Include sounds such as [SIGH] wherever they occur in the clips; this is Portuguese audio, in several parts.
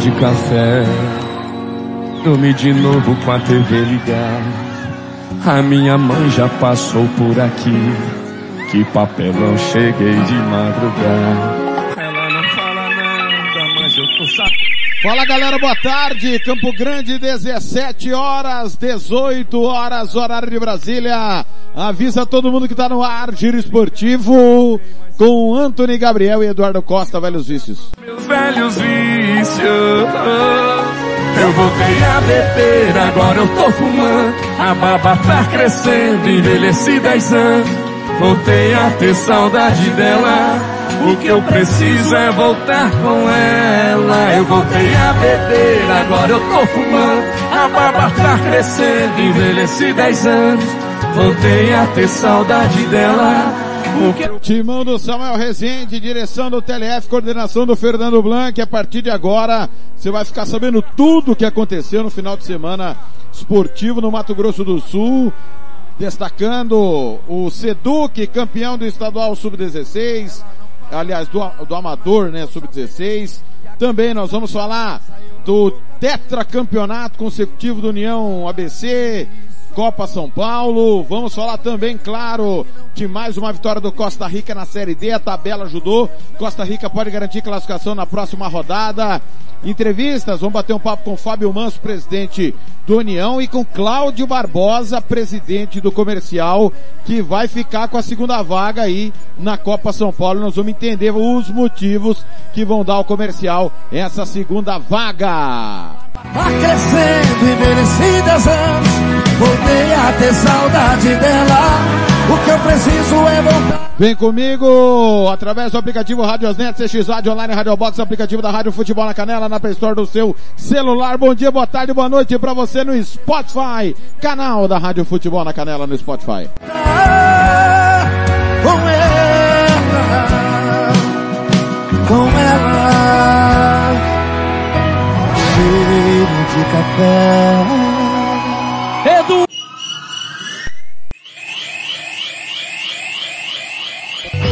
De café. Dormi de novo com a TV ligada. A minha mãe já passou por aqui. Que papelão, cheguei de madrugada. Ela não fala nada, mas eu tô sabendo. Fala galera, boa tarde. Campo Grande, 17 horas, 18 horas, horário de Brasília. Avisa todo mundo que tá no ar, giro esportivo, com Anthony Gabriel e Eduardo Costa, velhos vícios. Meus velhos vícios. Eu voltei a beber, agora eu tô fumando. A baba tá crescendo, envelheci 10 anos. Voltei a ter saudade dela. O que eu preciso é voltar com ela. Eu voltei a beber, agora eu tô fumando. A baba tá crescendo, envelheci 10 anos. Voltei a ter saudade dela. Timão do Samuel Rezende, direção do TLF, coordenação do Fernando Blanc. A partir de agora, você vai ficar sabendo tudo o que aconteceu no final de semana esportivo no Mato Grosso do Sul. Destacando o Seduc, campeão do estadual sub-16, aliás, do, do Amador, né, sub-16. Também nós vamos falar do tetracampeonato consecutivo do União ABC, Copa São Paulo. Vamos falar também, claro, de mais uma vitória do Costa Rica na Série D. A tabela ajudou. Costa Rica pode garantir classificação na próxima rodada. Entrevistas, vamos bater um papo com Fábio Manso, presidente do União, e com Cláudio Barbosa, presidente do Comercial, que vai ficar com a segunda vaga aí na Copa São Paulo. Nós vamos entender os motivos que vão dar ao Comercial essa segunda vaga. Tá Voltei a ter saudade dela. O que eu preciso é voltar. Vem comigo através do aplicativo Radiosnet, CX Rádio Online, Rádio Box, aplicativo da Rádio Futebol na Canela, na Play Store do seu celular. Bom dia, boa tarde, boa noite pra você no Spotify, canal da Rádio Futebol na Canela no Spotify. Com ela. Com ela. Cheiro de café.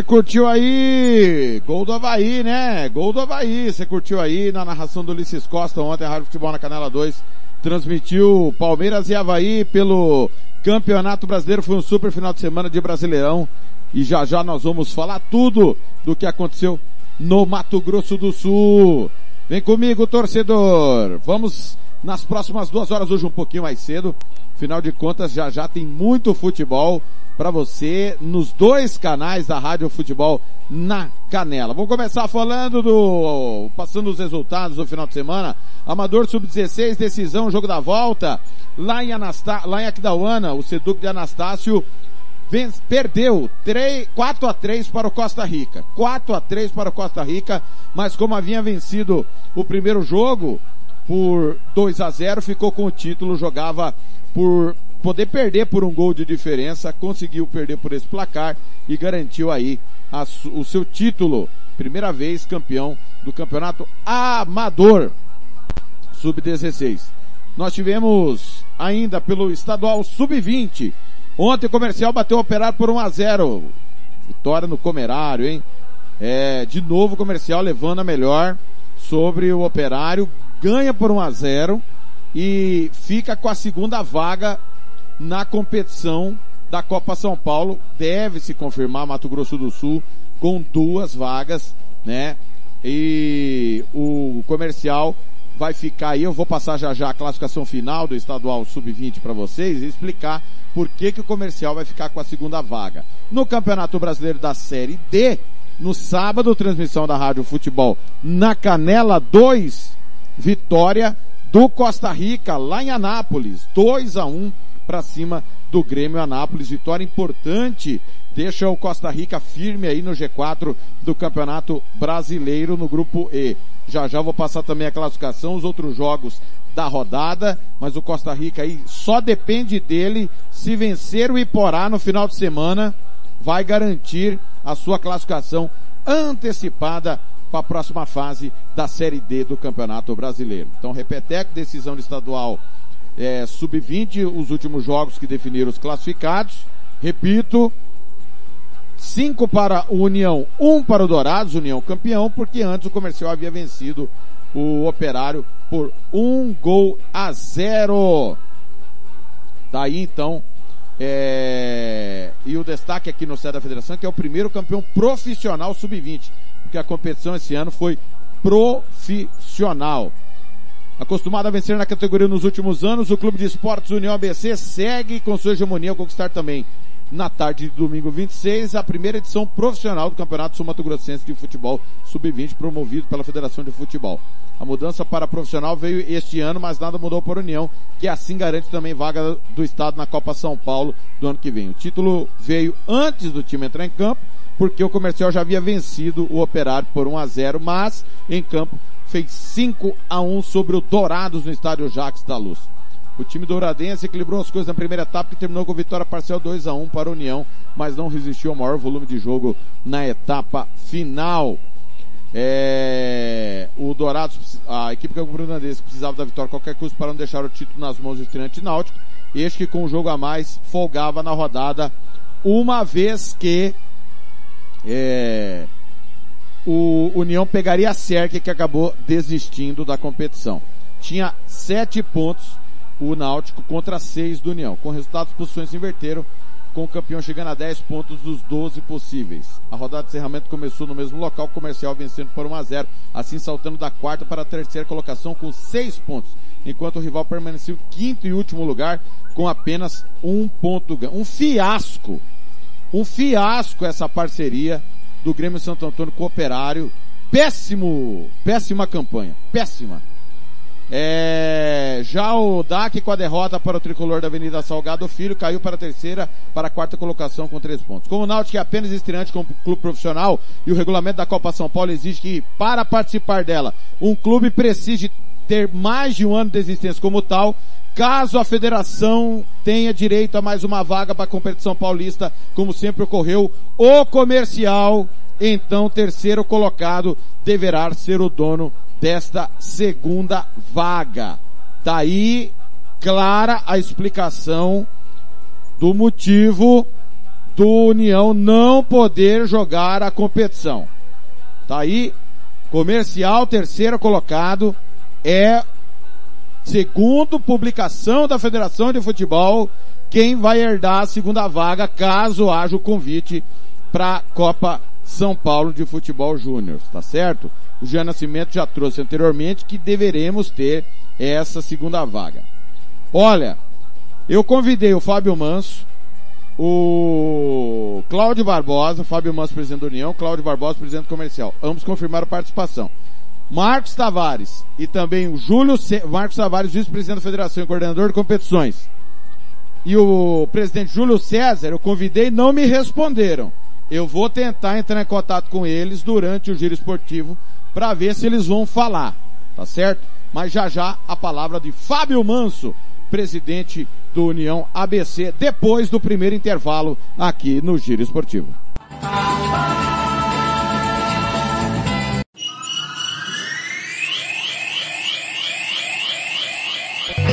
Você curtiu aí, gol do Havaí, né? Gol do Havaí, você curtiu aí na narração do Ulisses Costa ontem, a Rádio Futebol na Canela 2, transmitiu Palmeiras e Havaí pelo Campeonato Brasileiro, foi um super final de semana de Brasileirão, e já já nós vamos falar tudo do que aconteceu no Mato Grosso do Sul. Vem comigo, torcedor, vamos nas próximas duas horas, hoje um pouquinho mais cedo, Afinal de contas, já já tem muito futebol para você nos dois canais da Rádio Futebol na Canela. Vamos começar falando do passando os resultados do final de semana. Amador sub-16, decisão, jogo da volta. Lá em Anastá, lá em Aquidauana, o Seduc de Anastácio perdeu 3, 4 a 3 para o Costa Rica. 4 a 3 para o Costa Rica, mas como havia vencido o primeiro jogo por 2 a 0, ficou com o título, jogava por poder perder por um gol de diferença, conseguiu perder por esse placar e garantiu aí a, o seu título. Primeira vez campeão do campeonato amador sub-16. nós tivemos ainda pelo estadual sub-20. Ontem o comercial bateu o operário por 1 a 0 Vitória no Comerário, hein? É, de novo o comercial levando a melhor sobre o operário, ganha por 1 a 0 e fica com a segunda vaga na competição da Copa São Paulo. Deve se confirmar Mato Grosso do Sul com duas vagas, né? E o comercial vai ficar aí. Eu vou passar já já a classificação final do estadual sub-20 para vocês e explicar por que, que o comercial vai ficar com a segunda vaga. No Campeonato Brasileiro da Série D, no sábado, transmissão da Rádio Futebol na Canela 2, vitória do Costa Rica lá em Anápolis, 2 a 1 para cima do Grêmio Anápolis, vitória importante, deixa o Costa Rica firme aí no G4 do Campeonato Brasileiro no grupo E. Já já vou passar também a classificação, os outros jogos da rodada, mas o Costa Rica aí só depende dele. Se vencer o Iporá no final de semana, vai garantir a sua classificação antecipada para a próxima fase da Série D do Campeonato Brasileiro. Então, Repeteco, decisão de estadual é, sub-20, os últimos jogos que definiram os classificados. Repito, cinco para o União, um para o Dourados, União campeão, porque antes o comercial havia vencido o Operário por um gol a zero. Daí então, é... e o destaque aqui no sede da federação que é o primeiro campeão profissional sub-20 porque a competição esse ano foi profissional. Acostumado a vencer na categoria nos últimos anos, o Clube de Esportes União ABC segue com sua hegemonia a conquistar também na tarde de domingo 26, a primeira edição profissional do Campeonato Sul Mato Grossense de Futebol Sub-20, promovido pela Federação de Futebol. A mudança para profissional veio este ano, mas nada mudou para a União, que assim garante também vaga do Estado na Copa São Paulo do ano que vem. O título veio antes do time entrar em campo, porque o comercial já havia vencido o Operário por 1 a 0, mas em campo fez 5 a 1 sobre o Dourados no estádio Jacques da Luz. O time douradense equilibrou as coisas na primeira etapa e terminou com vitória parcial 2 a 1 para a União, mas não resistiu ao maior volume de jogo na etapa final. É... o Dourados, a equipe campo-grandense precisava da vitória a qualquer custo para não deixar o título nas mãos do estreante náutico. Este que com o jogo a mais folgava na rodada, uma vez que é, o União pegaria a Cerque que acabou desistindo da competição. Tinha sete pontos o Náutico contra seis do União. Com resultados, posições inverteram, com o campeão chegando a 10 pontos dos 12 possíveis. A rodada de encerramento começou no mesmo local, comercial vencendo por 1 a 0, assim saltando da quarta para a terceira colocação com seis pontos, enquanto o rival permaneceu quinto e último lugar com apenas um ponto ganho. Um fiasco um fiasco essa parceria do Grêmio Santo Antônio com o Operário. Péssimo, péssima campanha, péssima. É, já o DAC com a derrota para o tricolor da Avenida Salgado Filho caiu para a terceira, para a quarta colocação com três pontos. Como o Náutico é apenas estreante como clube profissional e o regulamento da Copa São Paulo exige que para participar dela um clube precise ter mais de um ano de existência como tal, Caso a federação tenha direito a mais uma vaga para a competição paulista, como sempre ocorreu, o comercial, então terceiro colocado, deverá ser o dono desta segunda vaga. Daí clara a explicação do motivo do União não poder jogar a competição. Tá aí, comercial terceiro colocado é Segundo publicação da Federação de Futebol, quem vai herdar a segunda vaga caso haja o convite para a Copa São Paulo de Futebol Júnior, tá certo? O Jean Nascimento já trouxe anteriormente que deveremos ter essa segunda vaga. Olha, eu convidei o Fábio Manso, o Cláudio Barbosa, Fábio Manso, presidente da União, Cláudio Barbosa, presidente comercial. Ambos confirmaram participação. Marcos Tavares e também o Júlio C... Marcos Tavares, vice-presidente da federação e coordenador de competições. E o presidente Júlio César, eu convidei, não me responderam. Eu vou tentar entrar em contato com eles durante o giro esportivo para ver se eles vão falar, tá certo? Mas já já a palavra de Fábio Manso, presidente do União ABC, depois do primeiro intervalo aqui no giro esportivo.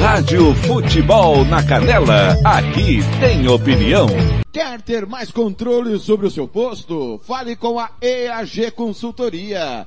Rádio Futebol na Canela, aqui tem opinião. Quer ter mais controle sobre o seu posto? Fale com a EAG Consultoria.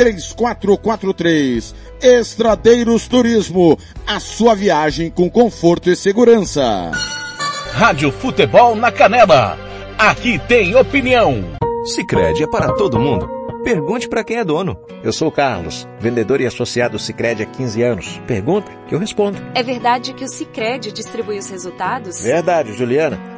3443. Estradeiros Turismo, a sua viagem com conforto e segurança. Rádio Futebol na Canela. Aqui tem opinião. Sicredi é para todo mundo. Pergunte para quem é dono. Eu sou o Carlos, vendedor e associado Sicredi há 15 anos. Pergunta que eu respondo. É verdade que o Sicredi distribui os resultados? Verdade, Juliana.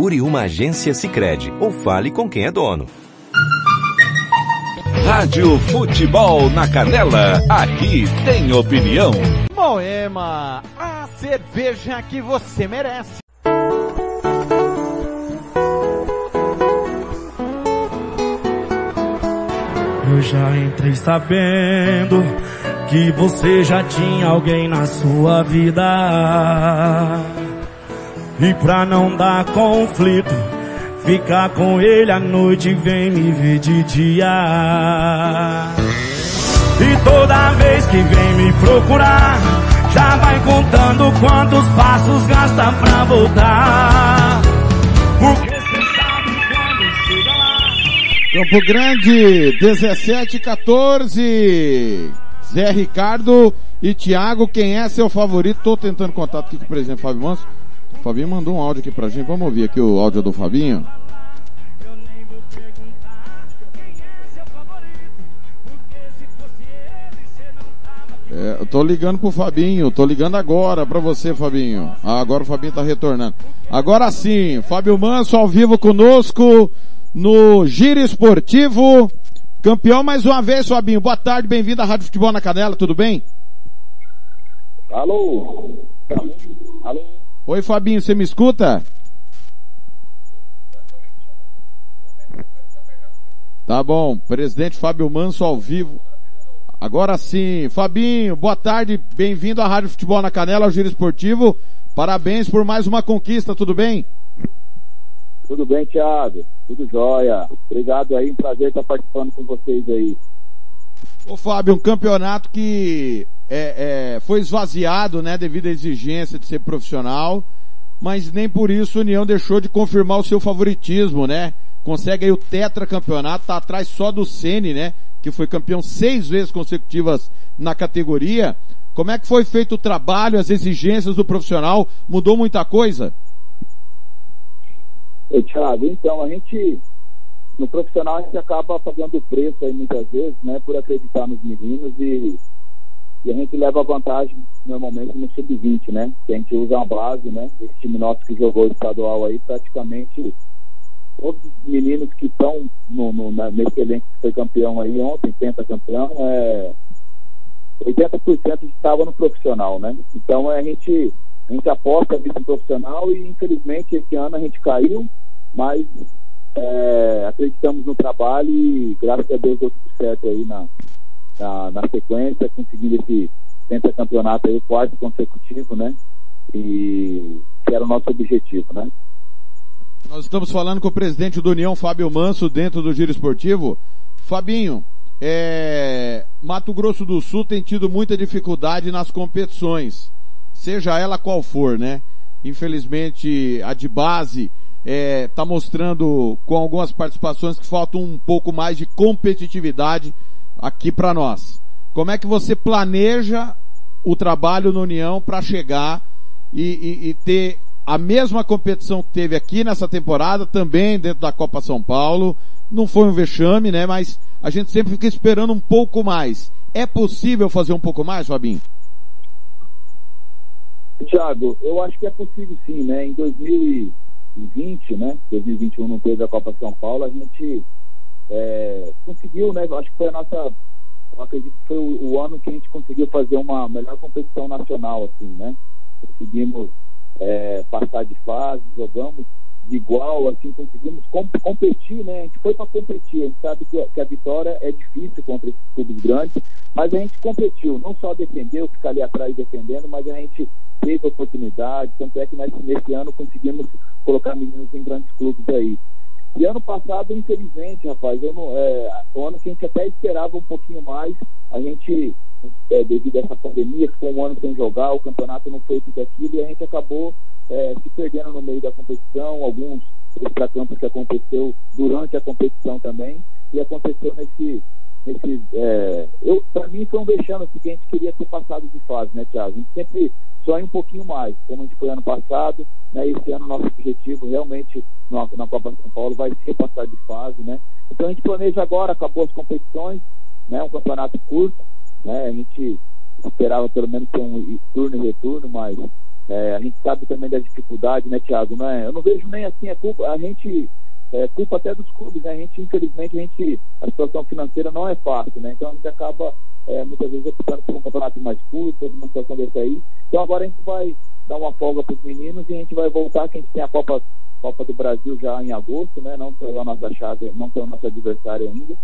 Procure uma agência Sicredi ou fale com quem é dono. Rádio Futebol na Canela, aqui tem opinião. Moema, a cerveja que você merece. Eu já entrei sabendo que você já tinha alguém na sua vida. E pra não dar conflito, ficar com ele à noite vem me ver de dia. E toda vez que vem me procurar, já vai contando quantos passos gasta pra voltar. Porque. Campo Grande, 17 14. Zé Ricardo e Thiago, quem é seu favorito? Tô tentando contato aqui com o presidente Fábio Manso. O Fabinho mandou um áudio aqui pra gente. Vamos ouvir aqui o áudio do Fabinho. É, eu tô ligando pro Fabinho, tô ligando agora pra você, Fabinho. Ah, agora o Fabinho tá retornando. Agora sim, Fábio Manso ao vivo conosco no Giro Esportivo. Campeão mais uma vez, Fabinho. Boa tarde, bem-vindo à Rádio Futebol na Canela, tudo bem? Alô? Alô? Oi, Fabinho, você me escuta? Tá bom, presidente Fábio Manso ao vivo. Agora sim, Fabinho, boa tarde, bem-vindo à Rádio Futebol na Canela, ao Giro Esportivo. Parabéns por mais uma conquista, tudo bem? Tudo bem, Thiago. Tudo jóia. Obrigado aí, um prazer estar participando com vocês aí. Ô Fábio, um campeonato que é, é, foi esvaziado, né, devido à exigência de ser profissional, mas nem por isso a União deixou de confirmar o seu favoritismo, né? Consegue aí o tetracampeonato, tá atrás só do Sene, né? que foi campeão seis vezes consecutivas na categoria. Como é que foi feito o trabalho, as exigências do profissional? Mudou muita coisa? Ô, Thiago, então a gente, no profissional a gente acaba pagando o preço aí muitas vezes, né, por acreditar nos meninos e, e a gente leva vantagem normalmente no sub-20, né, que a gente usa uma base, né, esse time nosso que jogou estadual aí praticamente todos os meninos que estão no, no, nesse elenco que foi campeão aí ontem, campeão é, 80% estava no profissional, né? Então a gente, a gente aposta no profissional e infelizmente esse ano a gente caiu, mas é, acreditamos no trabalho e graças a Deus deu tudo certo aí na, na, na sequência, conseguindo esse campeonato aí, o quarto consecutivo, né? E que era o nosso objetivo, né? Nós estamos falando com o presidente do União, Fábio Manso, dentro do Giro Esportivo. Fabinho, é... Mato Grosso do Sul tem tido muita dificuldade nas competições, seja ela qual for, né? Infelizmente, a de base está é, tá mostrando com algumas participações que faltam um pouco mais de competitividade aqui para nós. Como é que você planeja o trabalho no União para chegar e, e, e ter a mesma competição que teve aqui nessa temporada, também dentro da Copa São Paulo. Não foi um vexame, né? Mas a gente sempre fica esperando um pouco mais. É possível fazer um pouco mais, Fabinho? Tiago, eu acho que é possível sim, né? Em 2020, né? 2021 não teve a Copa São Paulo, a gente é, conseguiu, né? Acho que foi a nossa. Acredito que foi o, o ano que a gente conseguiu fazer uma melhor competição nacional, assim, né? Conseguimos é, passar de fase, jogamos de igual, assim, conseguimos competir, né? A gente foi para competir, a gente sabe que, que, a vitória é difícil contra esses clubes grandes, mas a gente competiu, não só defendeu, ficar ali atrás defendendo, mas a gente teve oportunidade, tanto é que nesse ano conseguimos colocar meninos em grandes clubes aí. E ano passado, infelizmente, rapaz, eu não, é, o ano que a gente até esperava um pouquinho mais, a gente, é, devido a essa pandemia, ficou um ano sem jogar, o campeonato não foi tudo aquilo e a gente acabou é, se perdendo no meio da competição, alguns extracampos que aconteceu durante a competição também, e aconteceu nesse. Nesse é, eu Para mim foi um vexame, porque a gente queria ter passado de fase, né, Thiago? A gente sempre sonha um pouquinho mais, como a gente foi ano passado, né? Esse ano nosso objetivo realmente na, na Copa São Paulo vai ser passar de fase, né? Então a gente planeja agora, acabou as competições, né? Um campeonato curto, né? A gente esperava pelo menos ter um turno e retorno, mas é, a gente sabe também da dificuldade, né, Thiago? Não é? Eu não vejo nem assim a culpa, a gente é, culpa até dos clubes, né? A gente, infelizmente, a gente, a situação financeira não é fácil, né? Então a gente acaba é, muitas vezes optando por um campeonato mais curto, uma situação dessa aí. Então agora a gente vai dar uma folga para os meninos e a gente vai voltar, que a gente tem a Copa, Copa do Brasil já em agosto, né? Não foi a nossa chave, não foi o nosso adversário ainda.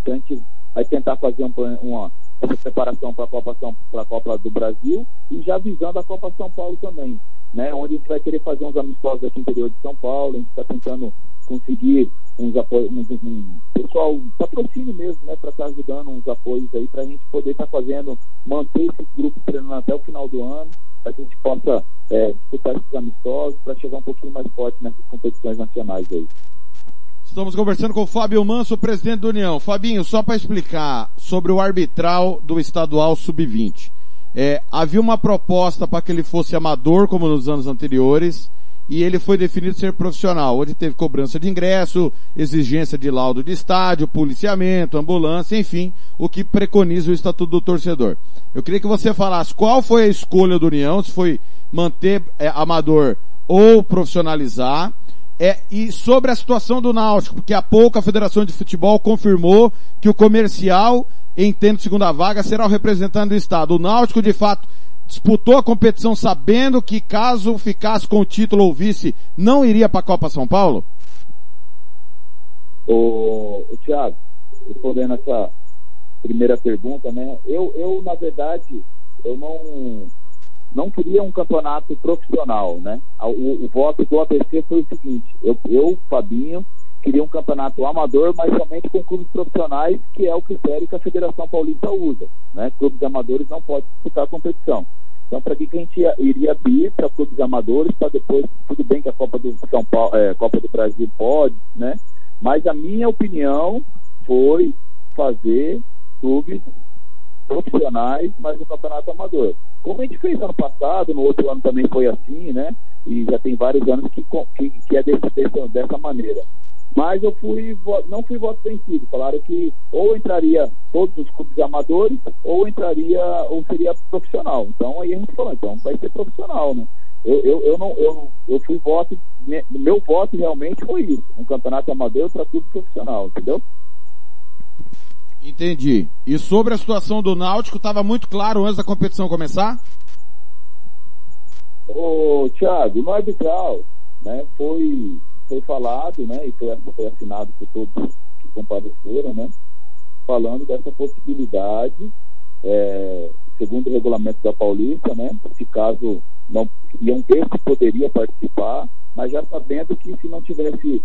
Então a gente vai tentar fazer um, uma, essa preparação para a Copa, a Copa do Brasil e já visando a Copa São Paulo também, né? Onde a gente vai querer fazer uns amistosos aqui no interior de São Paulo, a gente está tentando conseguir uns apoios, uns, um pessoal, um patrocínio mesmo, né, para estar tá ajudando uns apoios aí, para a gente poder estar tá fazendo, manter esse grupo treinando até o final do ano, para que a gente possa é, disputar esses amistosos, para chegar um pouquinho mais forte nessas competições nacionais aí. Estamos conversando com o Fábio Manso, presidente da União. Fabinho, só para explicar sobre o arbitral do estadual sub-20. é, havia uma proposta para que ele fosse amador, como nos anos anteriores, e ele foi definido ser profissional, onde teve cobrança de ingresso, exigência de laudo de estádio, policiamento, ambulância, enfim, o que preconiza o Estatuto do Torcedor. Eu queria que você falasse qual foi a escolha do União, se foi manter é, amador ou profissionalizar, é, e sobre a situação do Náutico, porque há pouco a Federação de Futebol confirmou que o comercial, em tendo segunda vaga, será o representante do Estado. O Náutico, de fato, disputou a competição sabendo que caso ficasse com o título ou vice, não iria para a Copa São Paulo? O, o Thiago, respondendo essa primeira pergunta, né? Eu, eu na verdade, eu não não queria um campeonato profissional, né? O, o voto do ABC foi o seguinte: eu, eu, Fabinho, queria um campeonato amador, mas somente com clubes profissionais, que é o critério que a Federação Paulista usa, né? Clubes amadores não podem disputar competição. Então, para que, que a gente ia, iria abrir para clubes amadores, para depois, tudo bem que a Copa do São Paulo, é, Copa do Brasil pode, né? Mas a minha opinião foi fazer clubes profissionais, mas um campeonato amador. Como a gente fez ano passado, no outro ano também foi assim, né? E já tem vários anos que, que, que é desse, desse, dessa maneira. Mas eu fui, não fui voto vencido. Falaram que ou entraria todos os clubes amadores, ou entraria, ou seria profissional. Então aí a gente falou, então vai ser profissional, né? Eu, eu, eu não, eu, eu fui voto, meu voto realmente foi isso, um campeonato amador para tudo profissional, entendeu? Entendi. E sobre a situação do Náutico, estava muito claro antes da competição começar? Ô, Thiago, no arbitral, né, foi, foi falado, né, e foi, foi assinado por todos que compareceram, né, falando dessa possibilidade, é, segundo o regulamento da Paulista, né, se caso não iam ver se poderia participar, mas já sabendo que se não tivesse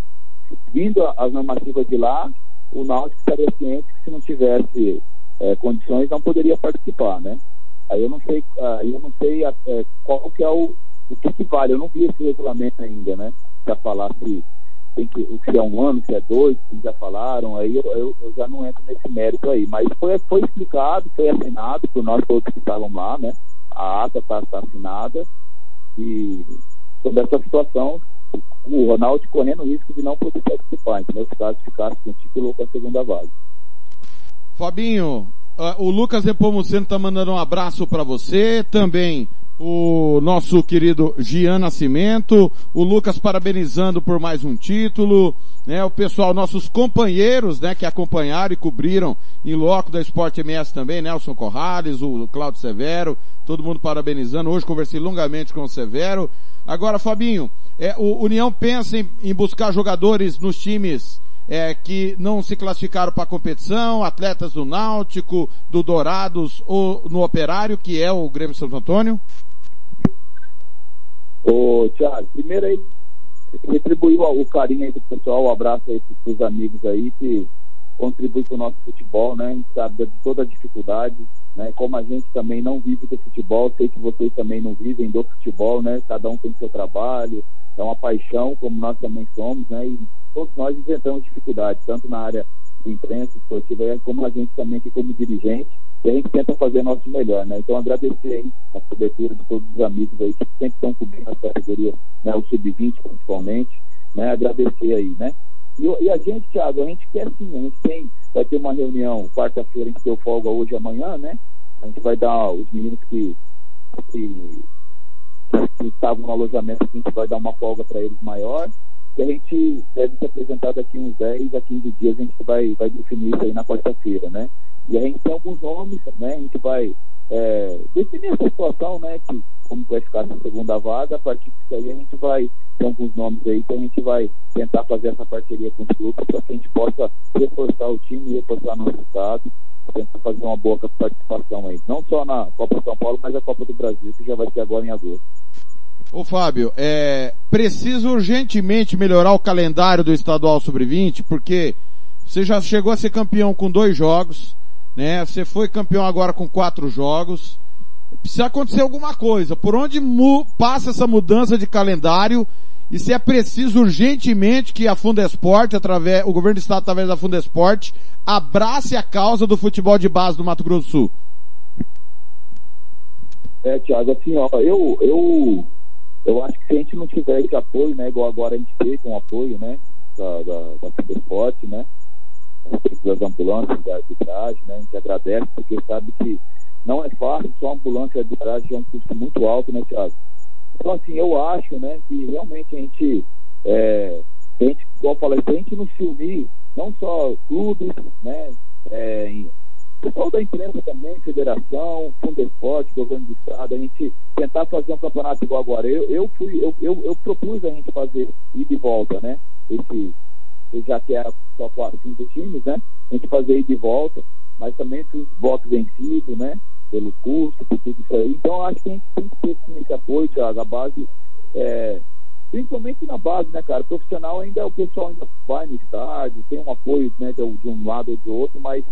vindo as normativas de lá, o Náutico estaria ciente que se não tivesse é, condições não poderia participar, né? Aí eu não sei, aí eu não sei é, qual que é o, o que, que, vale. Eu não vi esse regulamento ainda, né? Para falar se tem que se é um ano, se é dois, como já falaram. Aí eu, eu, eu, já não entro nesse mérito aí. Mas foi, foi explicado, foi assinado por nós todos que estavam lá, né? A ata está tá assinada e sobre essa situação o Ronaldo correndo o risco de não poder participar, entendeu? Se caso ficasse com o título com a segunda vaga. Fabinho, uh, o Lucas Nepomuceno tá mandando um abraço para você, também o nosso querido Gian Nascimento, o Lucas parabenizando por mais um título, né, o pessoal, nossos companheiros, né, que acompanharam e cobriram em loco da Esporte MS também, Nelson Corrales, o Claudio Severo, todo mundo parabenizando. Hoje conversei longamente com o Severo. Agora, Fabinho, é, o União pensa em, em buscar jogadores nos times é, que não se classificaram para a competição, atletas do Náutico, do Dourados ou no Operário, que é o Grêmio Santo Antônio? Ô, Thiago, primeiro aí, retribuir o carinho aí do pessoal, um abraço aí para os amigos aí que contribuem para o nosso futebol, né? A gente sabe de toda a dificuldade, né? Como a gente também não vive do futebol, sei que vocês também não vivem do futebol, né? Cada um tem seu trabalho, é uma paixão, como nós também somos, né? E todos nós enfrentamos dificuldades, tanto na área de imprensa esportiva, como a gente também aqui como dirigente, e a gente tenta fazer nosso melhor, né? Então agradecer aí a cobertura de todos os amigos aí que sempre estão cobrindo as categorias, né? O sub-20 principalmente, né? Agradecer aí, né? E, e, a gente, Thiago, a gente quer sim, a gente tem, vai ter uma reunião quarta-feira, a gente deu folga hoje e amanhã, né? A gente vai dar os meninos que, que, que estavam no alojamento, a gente vai dar uma folga para eles maior. E a gente deve se apresentar daqui uns 10 a 15 dias, a gente vai, vai definir isso aí na quarta-feira, né? E a gente tem alguns nomes, né? A gente vai é, definir essa situação, né? Que como vai ficar essa segunda vaga, a partir disso aí a gente vai ter alguns nomes aí que a gente vai tentar fazer essa parceria com os clubes para que a gente possa reforçar o time, reforçar nosso estado, tentar fazer uma boa participação aí. Não só na Copa São Paulo, mas a Copa do Brasil, que já vai ser agora em agosto. Ô Fábio, é preciso urgentemente melhorar o calendário do estadual sub-20, porque você já chegou a ser campeão com dois jogos, né? Você foi campeão agora com quatro jogos. Precisa acontecer alguma coisa. Por onde passa essa mudança de calendário e se é preciso urgentemente que a Fundesport, através, o governo do estado através da Fundesport, abrace a causa do futebol de base do Mato Grosso do Sul. É, Thiago, assim, ó, eu, eu, eu acho que se a gente não tiver esse apoio, né, igual agora a gente teve um apoio, né, da, da, da Fibesporte, né, das ambulâncias, da arbitragem, né, a gente agradece, porque sabe que não é fácil, só ambulância e arbitragem é um custo muito alto, né, Thiago? Então, assim, eu acho, né, que realmente a gente, é, a gente igual eu falei, se a gente não se unir, não só clubes, né, é, pessoal da imprensa também, federação, fundo esporte, governo do estado, a gente tentar fazer um campeonato igual agora. Eu, eu fui, eu, eu, eu propus a gente fazer ida e volta, né? Esse, já que era só quatro, cinco times, né? A gente fazer ida e volta, mas também fui voto vencido, né? Pelo custo, por tudo isso aí. Então acho que a gente tem que ter esse apoio, Thiago, a base. É, principalmente na base, né, cara? Profissional ainda, o pessoal ainda vai no estádio, tem um apoio né, de um lado ou de outro, mas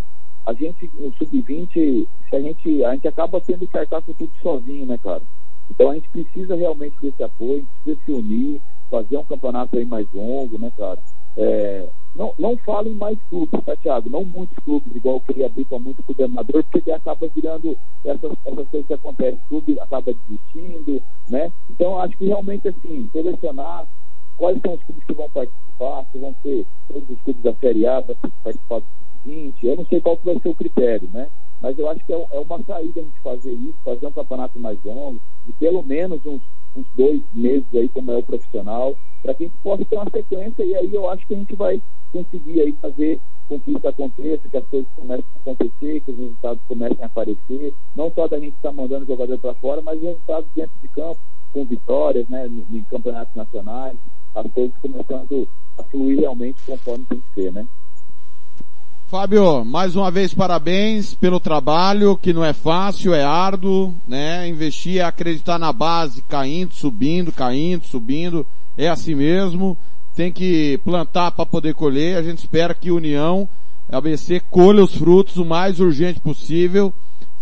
a gente, no sub-20, a gente, a gente acaba tendo que arcar com tudo sozinho, né, cara? Então a gente precisa realmente desse apoio, precisa se unir, fazer um campeonato aí mais longo, né, cara? É, não, não falo em mais clubes, tá, Thiago? Não muitos clubes, igual eu queria abrir para muito coordenador, porque acaba virando essas, essas coisas que acontecem, o clube acaba desistindo, né? Então acho que realmente, assim, selecionar quais são os clubes que vão participar, se vão ser todos os clubes da Série A para participar do 20, eu não sei qual vai ser o critério, né? Mas eu acho que é, é uma saída a gente fazer isso, fazer um campeonato mais longo, de pelo menos uns, uns dois meses aí, como é o profissional, para que a gente possa ter uma sequência e aí eu acho que a gente vai conseguir aí fazer com que isso aconteça, que as coisas comecem a acontecer, que os resultados comecem a aparecer, não só da gente estar tá mandando jogador para fora, mas resultados dentro de campo, com vitórias, né, em campeonatos nacionais, as coisas começando a fluir realmente conforme tem que ser, né? Fábio, mais uma vez parabéns pelo trabalho, que não é fácil, é árduo, né? Investir é acreditar na base, caindo, subindo, caindo, subindo, é assim mesmo. Tem que plantar para poder colher. A gente espera que União, ABC, colha os frutos o mais urgente possível,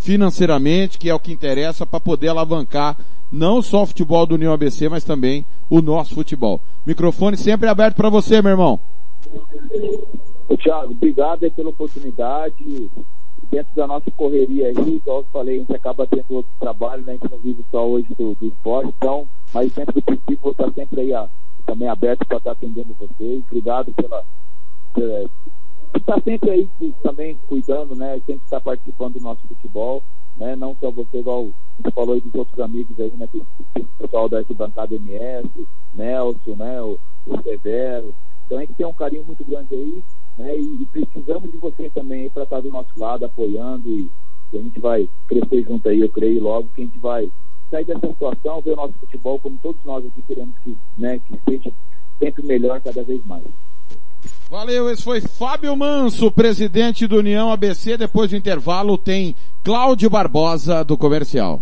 financeiramente, que é o que interessa para poder alavancar não só o futebol do União ABC, mas também o nosso futebol. Microfone sempre aberto para você, meu irmão. Ô, Thiago, obrigado pela oportunidade. Dentro da nossa correria aí, igual eu falei, a gente acaba tendo outro trabalho, né? A gente não vive só hoje do, do esporte, então, mas sempre do princípio vou estar sempre aí ó, também aberto para estar atendendo vocês. Obrigado pela, pela estar sempre aí também cuidando, né? Sempre estar participando do nosso futebol, né? Não só você, igual você falou aí dos outros amigos aí, né? O pessoal da bancada MS, Nelson, né? O, o Severo. Então a gente tem um carinho muito grande aí né? E, e precisamos de você também para estar do nosso lado, apoiando e, e, a gente vai crescer junto aí, eu creio logo que a gente vai sair dessa situação, ver o nosso futebol como todos nós aqui queremos que, né, que seja sempre melhor cada vez mais. Valeu, esse foi Fábio Manso, presidente do União ABC. Depois do intervalo tem Cláudio Barbosa do Comercial.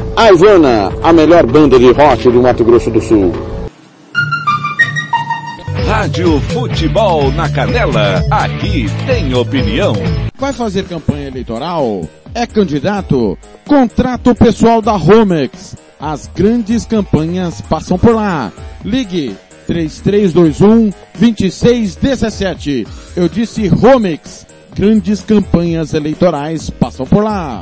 A Ivana, a melhor banda de rock do Mato Grosso do Sul. Rádio Futebol na Canela, aqui tem opinião. Vai fazer campanha eleitoral? É candidato? Contrato pessoal da Romex. As grandes campanhas passam por lá. Ligue 3321 2617. Eu disse Romex. Grandes campanhas eleitorais passam por lá.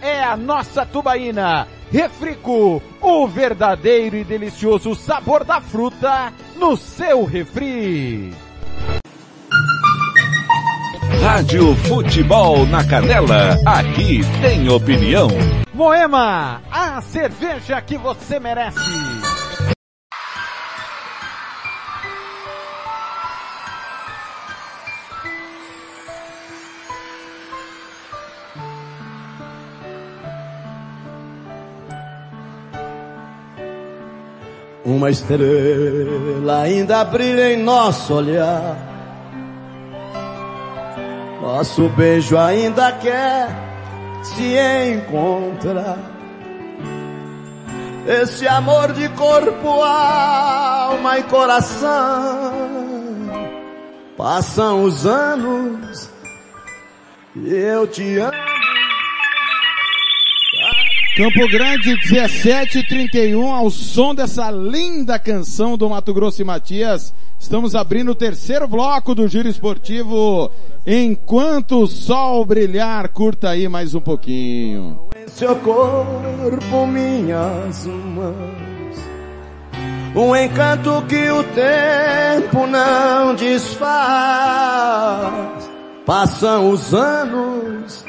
é a nossa tubaína. Refrico, o verdadeiro e delicioso sabor da fruta no seu refri. Rádio Futebol na Canela, aqui tem opinião. Moema, a cerveja que você merece. Uma estrela ainda brilha em nosso olhar. Nosso beijo ainda quer se encontrar. Esse amor de corpo, alma e coração. Passam os anos e eu te amo. Campo Grande 1731, ao som dessa linda canção do Mato Grosso e Matias. Estamos abrindo o terceiro bloco do Giro Esportivo. Enquanto o sol brilhar, curta aí mais um pouquinho. Seu corpo, minhas mãos. Um encanto que o tempo não desfaz. Passam os anos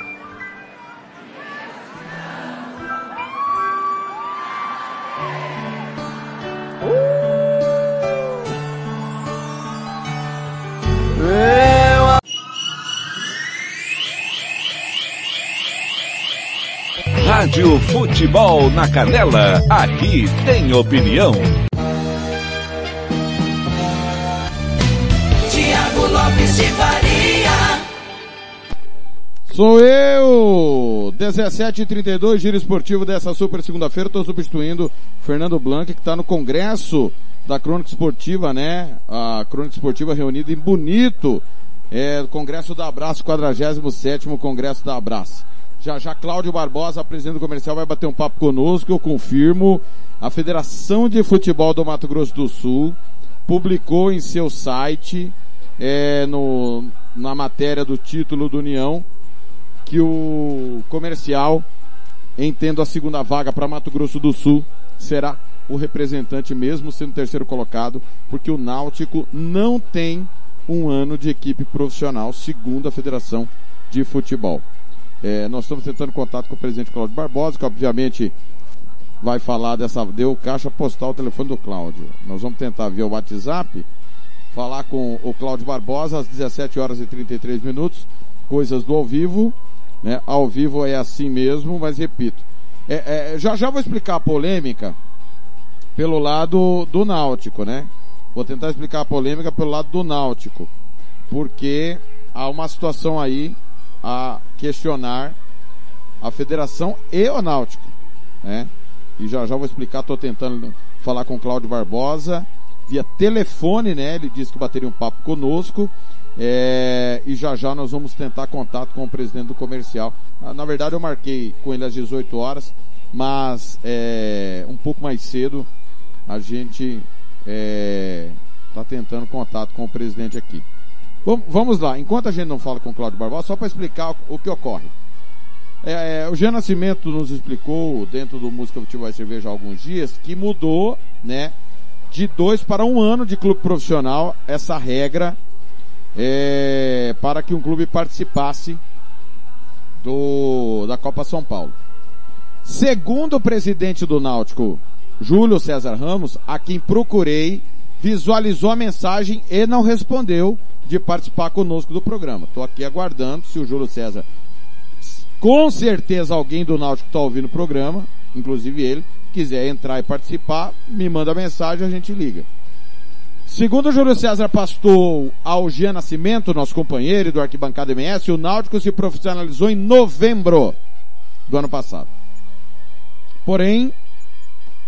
Rádio Futebol na Canela, aqui tem opinião. Tiago Lopes de Faria. Sou eu! 17h32, giro esportivo dessa super segunda-feira. Estou substituindo Fernando Blanca, que está no Congresso da Crônica Esportiva, né? A Crônica Esportiva reunida em Bonito, é, Congresso da Abraço, 47 Congresso da Abraço. Já já Cláudio Barbosa, presidente do comercial, vai bater um papo conosco, eu confirmo. A Federação de Futebol do Mato Grosso do Sul publicou em seu site, é, no, na matéria do título do União, que o comercial, entendo a segunda vaga para Mato Grosso do Sul, será o representante mesmo sendo terceiro colocado, porque o Náutico não tem um ano de equipe profissional, segundo a Federação de Futebol. É, nós estamos tentando contato com o presidente Cláudio Barbosa, que obviamente vai falar dessa, deu caixa postal o telefone do Cláudio. Nós vamos tentar via o WhatsApp falar com o Cláudio Barbosa às 17 horas e 33 minutos, coisas do ao vivo, né? Ao vivo é assim mesmo, mas repito. É, é, já já vou explicar a polêmica pelo lado do Náutico, né? Vou tentar explicar a polêmica pelo lado do Náutico, porque há uma situação aí a questionar a federação e o Náutico, né? E já já vou explicar, estou tentando falar com o Cláudio Barbosa via telefone, né? Ele disse que bateria um papo conosco. É, e já já nós vamos tentar contato com o presidente do comercial. Ah, na verdade eu marquei com ele às 18 horas, mas é, um pouco mais cedo a gente está é, tá tentando contato com o presidente aqui. Vamos lá, enquanto a gente não fala com o Cláudio Barbosa, só para explicar o, o, que ocorre. É, é, o Jean Nascimento nos explicou, dentro do Música Futebol e Cerveja há alguns dias, que mudou, né, de dois para um ano de clube profissional, essa regra, é, para que um clube participasse do, da Copa São Paulo. Segundo o presidente do Náutico, Júlio César Ramos, a quem procurei, visualizou a mensagem e não respondeu de participar conosco do programa. Estou aqui aguardando se o Júlio César, com certeza alguém do Náutico está ouvindo o programa, inclusive ele, quiser entrar e participar, me manda mensagem, a gente liga. Segundo o Júlio César pastor ao Jean Nascimento, nosso companheiro do Arquibancada MS, o Náutico se profissionalizou em novembro do ano passado. Porém,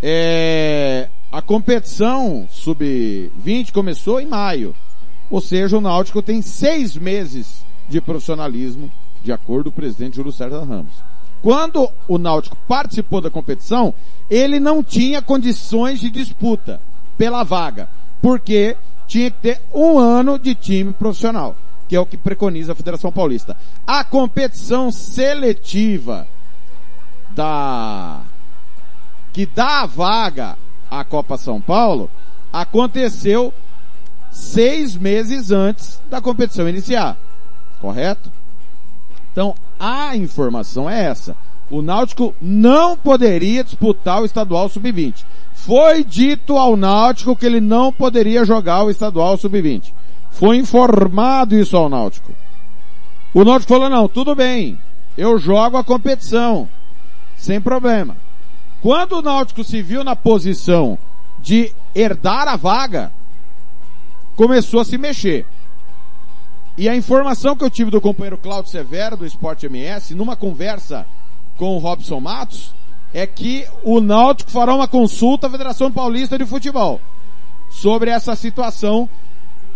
é, a competição sub-20 começou em maio. Ou seja, o Náutico tem seis meses de profissionalismo, de acordo com o presidente Júlio César Ramos. Quando o Náutico participou da competição, ele não tinha condições de disputa pela vaga, porque tinha que ter um ano de time profissional, que é o que preconiza a Federação Paulista. A competição seletiva da que dá a vaga à Copa São Paulo aconteceu seis meses antes da competição iniciar. Correto? Então, a informação é essa. O Náutico não poderia disputar o estadual sub-20. Foi dito ao Náutico que ele não poderia jogar o estadual sub-20. Foi informado isso ao Náutico. O Náutico falou, não, tudo bem, eu jogo a competição, sem problema. Quando o Náutico se viu na posição de herdar a vaga, começou a se mexer. E a informação que eu tive do companheiro Claudio Severo, do Esporte MS, numa conversa com o Robson Matos, é que o Náutico fará uma consulta à Federação Paulista de Futebol sobre essa situação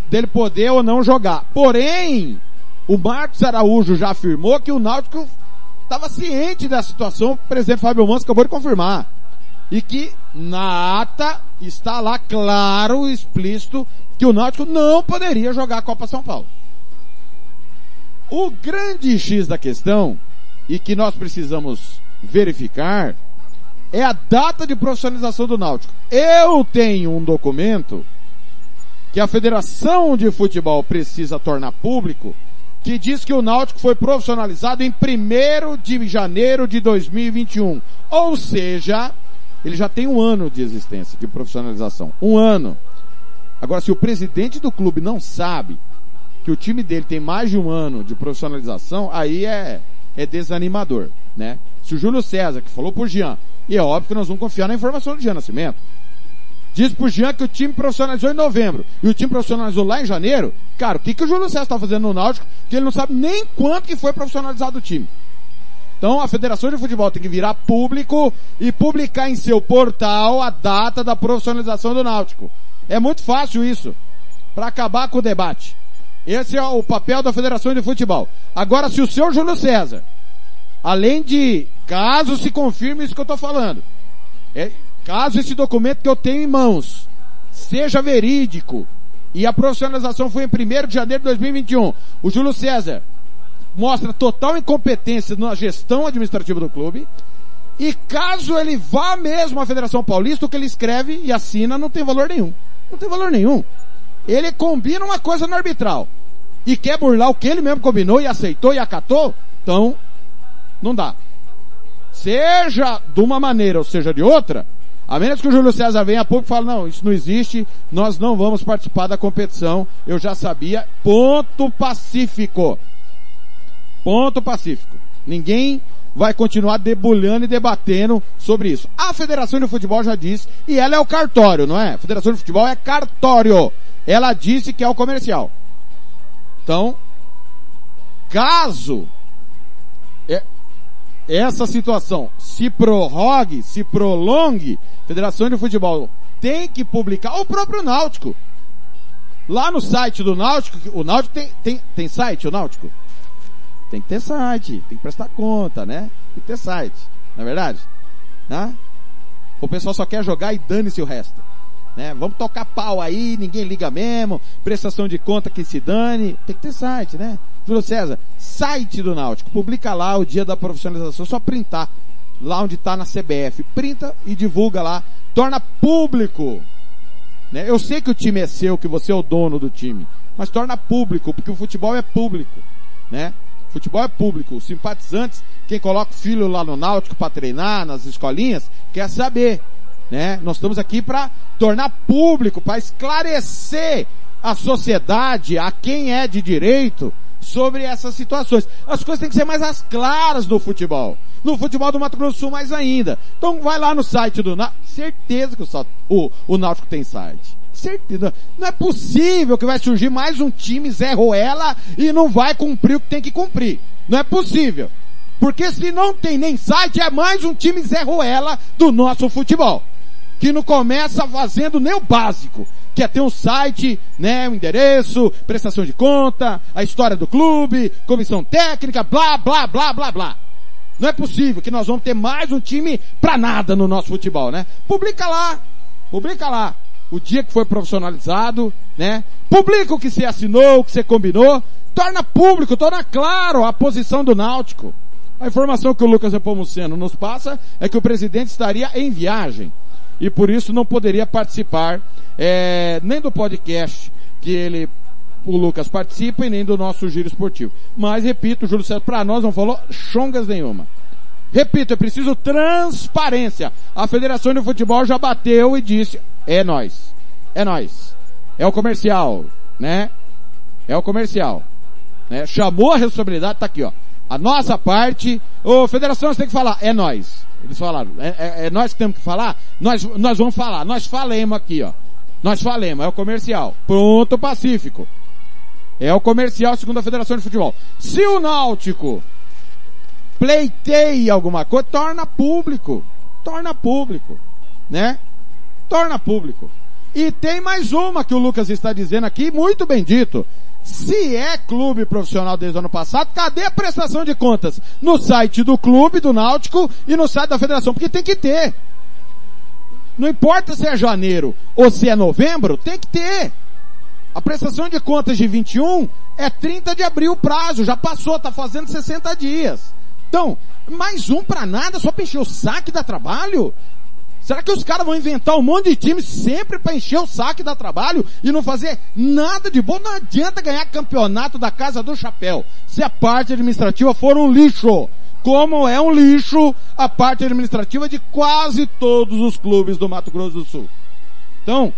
dele poder ou não jogar. Porém, o Marcos Araújo já afirmou que o Náutico estava ciente da situação, o presidente Fábio Mons acabou de confirmar. E que na ata está lá claro, explícito, que o Náutico não poderia jogar a Copa São Paulo. O grande X da questão, e que nós precisamos verificar, é a data de profissionalização do Náutico. Eu tenho um documento que a Federação de Futebol precisa tornar público, que diz que o Náutico foi profissionalizado em 1 de janeiro de 2021. Ou seja, ele já tem um ano de existência de profissionalização. Um ano. Agora, se o presidente do clube não sabe que o time dele tem mais de um ano de profissionalização, aí é, é desanimador, né? Se o Júlio César, que falou por Jean, e é óbvio que nós vamos confiar na informação do Jean Nascimento, diz pro Jean que o time profissionalizou em novembro e o time profissionalizou lá em janeiro, cara, o que, que o Júlio César está fazendo no Náutico que ele não sabe nem quanto que foi profissionalizado o time? Então a Federação de Futebol tem que virar público e publicar em seu portal a data da profissionalização do Náutico. É muito fácil isso, para acabar com o debate. Esse é o papel da Federação de Futebol. Agora, se o senhor Júlio César, além de, caso se confirme isso que eu estou falando, é, caso esse documento que eu tenho em mãos seja verídico e a profissionalização foi em 1 de janeiro de 2021, o Júlio César mostra total incompetência na gestão administrativa do clube. E caso ele vá mesmo à Federação Paulista, o que ele escreve e assina não tem valor nenhum. Não tem valor nenhum. Ele combina uma coisa no arbitral e quer burlar o que ele mesmo combinou e aceitou e acatou, então não dá. Seja de uma maneira ou seja de outra, a menos que o Júlio César venha a pouco e fale, não, isso não existe, nós não vamos participar da competição, eu já sabia, ponto pacífico. Ponto pacífico. Ninguém vai continuar debulhando e debatendo sobre isso. A Federação de Futebol já disse, e ela é o cartório, não é? A Federação de Futebol é cartório. Ela disse que é o comercial. Então, caso essa situação se prorrogue, se prolongue, Federação de Futebol tem que publicar, o próprio Náutico. Lá no site do Náutico, o Náutico tem, tem, tem site, o Náutico? Tem que ter site, tem que prestar conta, né? Tem que ter site, não é verdade? Né? O pessoal só quer jogar e dane-se o resto. Né? Vamos tocar pau aí, ninguém liga mesmo, prestação de conta que se dane. Tem que ter site, né? Júlio César, site do Náutico, publica lá o dia da profissionalização, só printar lá onde está na CBF. Printa e divulga lá, torna público. Né? Eu sei que o time é seu, que você é o dono do time, mas torna público, porque o futebol é público, né? Futebol é público. Os simpatizantes, quem coloca o filho lá no Náutico para treinar, nas escolinhas, quer saber. Né? Nós estamos aqui para tornar público, para esclarecer a sociedade, a quem é de direito, sobre essas situações. As coisas têm que ser mais as claras no futebol. No futebol do Mato Grosso do Sul mais ainda. Então vai lá no site do Náutico. Certeza que o, o, o Náutico tem site. Certeza. Não é possível que vai surgir mais um time Zé Ruela e não vai cumprir o que tem que cumprir. Não é possível. Porque se não tem nem site, é mais um time Zé Ruela do nosso futebol. Que não começa fazendo nem o básico. Que é ter um site, né, um endereço, prestação de conta, a história do clube, comissão técnica, blá, blá, blá, blá, blá. Não é possível que nós vamos ter mais um time pra nada no nosso futebol, né? Publica lá. Publica lá. O dia que foi profissionalizado, né? Publica o que você assinou, o que você combinou. Torna público, torna claro a posição do Náutico. A informação que o Lucas Nepomuceno nos passa é que o presidente estaria em viagem e por isso não poderia participar é, nem do podcast que ele o Lucas participa e nem do nosso giro esportivo. Mas, repito, Júlio César para nós não falou chongas nenhuma. Repito, é preciso transparência. A Federação de Futebol já bateu e disse, é nós. É nós. É o comercial, né? É o comercial. Né? Chamou a responsabilidade, tá aqui, ó. A nossa parte, ô Federação, você tem que falar, é nós. Eles falaram, é, é, é nós que temos que falar? Nós, nós vamos falar, nós falemos aqui, ó. Nós falemos, é o comercial. Pronto, Pacífico. É o comercial segundo a Federação de Futebol. Se o Náutico pleiteia alguma coisa, torna público. Torna público. Né? Torna público. E tem mais uma que o Lucas está dizendo aqui, muito bem dito. Se é clube profissional desde o ano passado, cadê a prestação de contas? No site do clube, do Náutico e no site da federação, porque tem que ter. Não importa se é janeiro ou se é novembro, tem que ter. A prestação de contas de 21 é 30 de abril o prazo, já passou, tá fazendo 60 dias. Então, mais um para nada, só para encher o saque da trabalho? Será que os caras vão inventar um monte de time sempre para encher o saque da trabalho e não fazer nada de bom? Não adianta ganhar campeonato da Casa do Chapéu se a parte administrativa for um lixo. Como é um lixo a parte administrativa de quase todos os clubes do Mato Grosso do Sul. Então,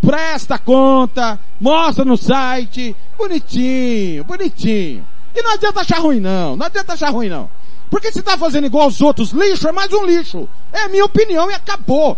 presta conta, mostra no site, bonitinho, bonitinho. E não adianta achar ruim não, não adianta achar ruim não. Porque se tá fazendo igual aos outros lixo, é mais um lixo. É a minha opinião e acabou.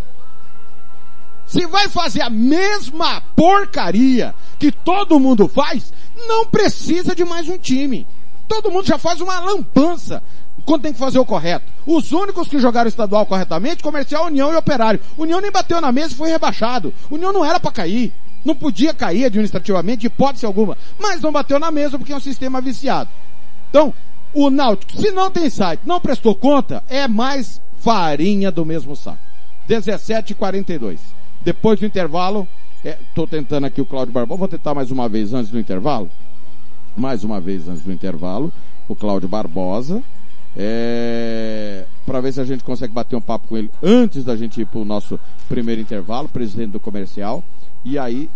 Se vai fazer a mesma porcaria que todo mundo faz, não precisa de mais um time. Todo mundo já faz uma lampança quando tem que fazer o correto. Os únicos que jogaram estadual corretamente, comercial, União e Operário. União nem bateu na mesa e foi rebaixado. União não era para cair. Não podia cair administrativamente, hipótese alguma. Mas não bateu na mesa porque é um sistema viciado. Então, o Náutico, se não tem site, não prestou conta, é mais farinha do mesmo saco. 17h42. Depois do intervalo, estou é, tentando aqui o Cláudio Barbosa, vou tentar mais uma vez antes do intervalo. Mais uma vez antes do intervalo, o Cláudio Barbosa. É, para ver se a gente consegue bater um papo com ele antes da gente ir para o nosso primeiro intervalo, presidente do comercial. E aí,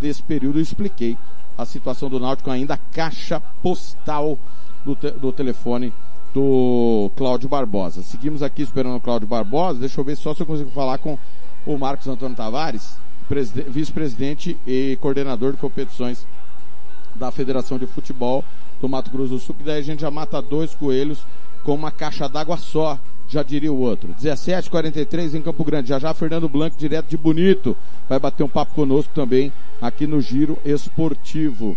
nesse período, eu expliquei a situação do Náutico ainda caixa postal do, te, do telefone do Cláudio Barbosa. Seguimos aqui esperando o Cláudio Barbosa. Deixa eu ver só se eu consigo falar com o Marcos Antônio Tavares, vice-presidente e coordenador de competições da Federação de Futebol do Mato Grosso do Sul, que daí a gente já mata dois coelhos com uma caixa d'água só, já diria o outro. 17:43 em Campo Grande. Já já Fernando Blanco, direto de Bonito, vai bater um papo conosco também aqui no Giro Esportivo.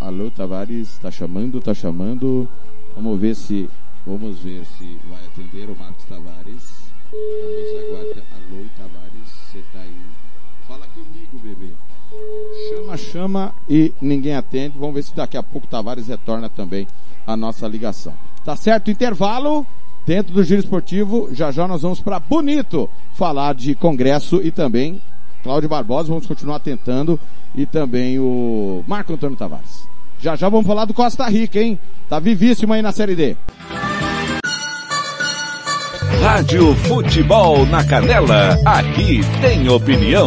Alô, Tavares, tá chamando, tá chamando. Vamos ver se, vamos ver se vai atender o Marcos Tavares. Vamos aguardar. Alô, Tavares, você tá aí? Fala comigo, bebê. Chama, chama e ninguém atende. Vamos ver se daqui a pouco Tavares retorna também a nossa ligação. Tá certo? Intervalo dentro do Giro Esportivo. Já já nós vamos para Bonito falar de congresso e também Cláudio Barbosa. Vamos continuar tentando e também o Marco Antônio Tavares. Já já vamos falar do Costa Rica, hein? Tá vivíssimo aí na Série D. Rádio Futebol na Canela. Aqui tem opinião.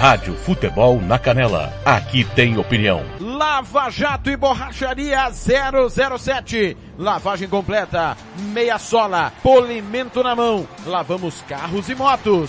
Rádio Futebol na Canela. Aqui tem opinião. Lava Jato e Borracharia 007. Lavagem completa, meia sola, polimento na mão. Lavamos carros e motos.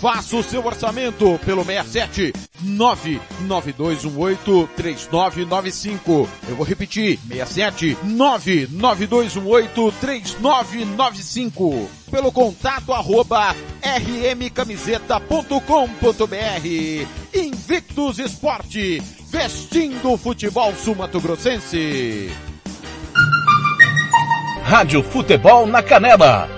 Faça o seu orçamento pelo 67 99218 3995. Eu vou repetir, 67 99218 3995. Pelo contato arroba rmcamiseta.com.br. Invictus Esporte, vestindo o futebol sumatogrossense. Rádio Futebol na Canela.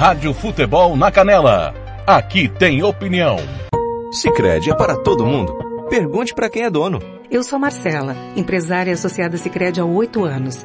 Rádio Futebol na Canela. Aqui tem opinião. Sicredi é para todo mundo. Pergunte para quem é dono. Eu sou Marcela, empresária associada Sicredi há oito anos.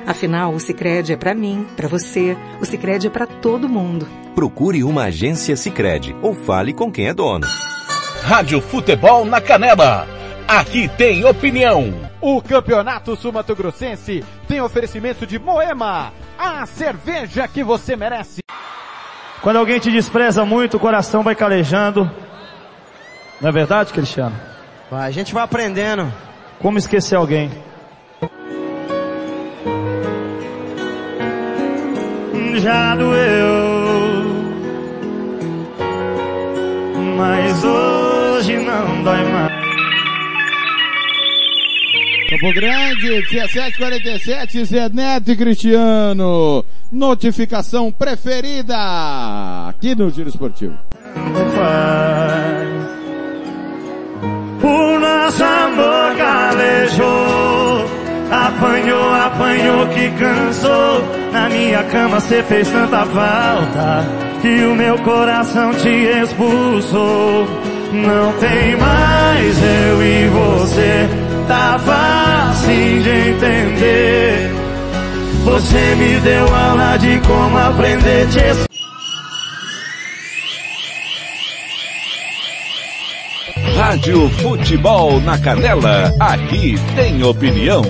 Afinal, o Sicredi é para mim, para você. O Sicredi é para todo mundo. Procure uma agência Sicredi ou fale com quem é dono. Rádio Futebol na Canela. Aqui tem opinião. O Campeonato Sumato Grossense tem oferecimento de Moema, a cerveja que você merece. Quando alguém te despreza muito, o coração vai calejando. Não é verdade, Cristiano? Vai, a gente vai aprendendo. Como esquecer alguém? Já doeu, mas hoje não dói mais. Campo Grande, 1747, Zé Neto e Cristiano. Notificação preferida aqui no Giro Esportivo. O nosso amor calejou, que cansou. Na minha cama cê fez tanta falta que o meu coração te expulsou. Não tem mais eu e você, tá fácil de entender. Você me deu aula de como aprender te Rádio Futebol na Canela. Aqui tem opinião.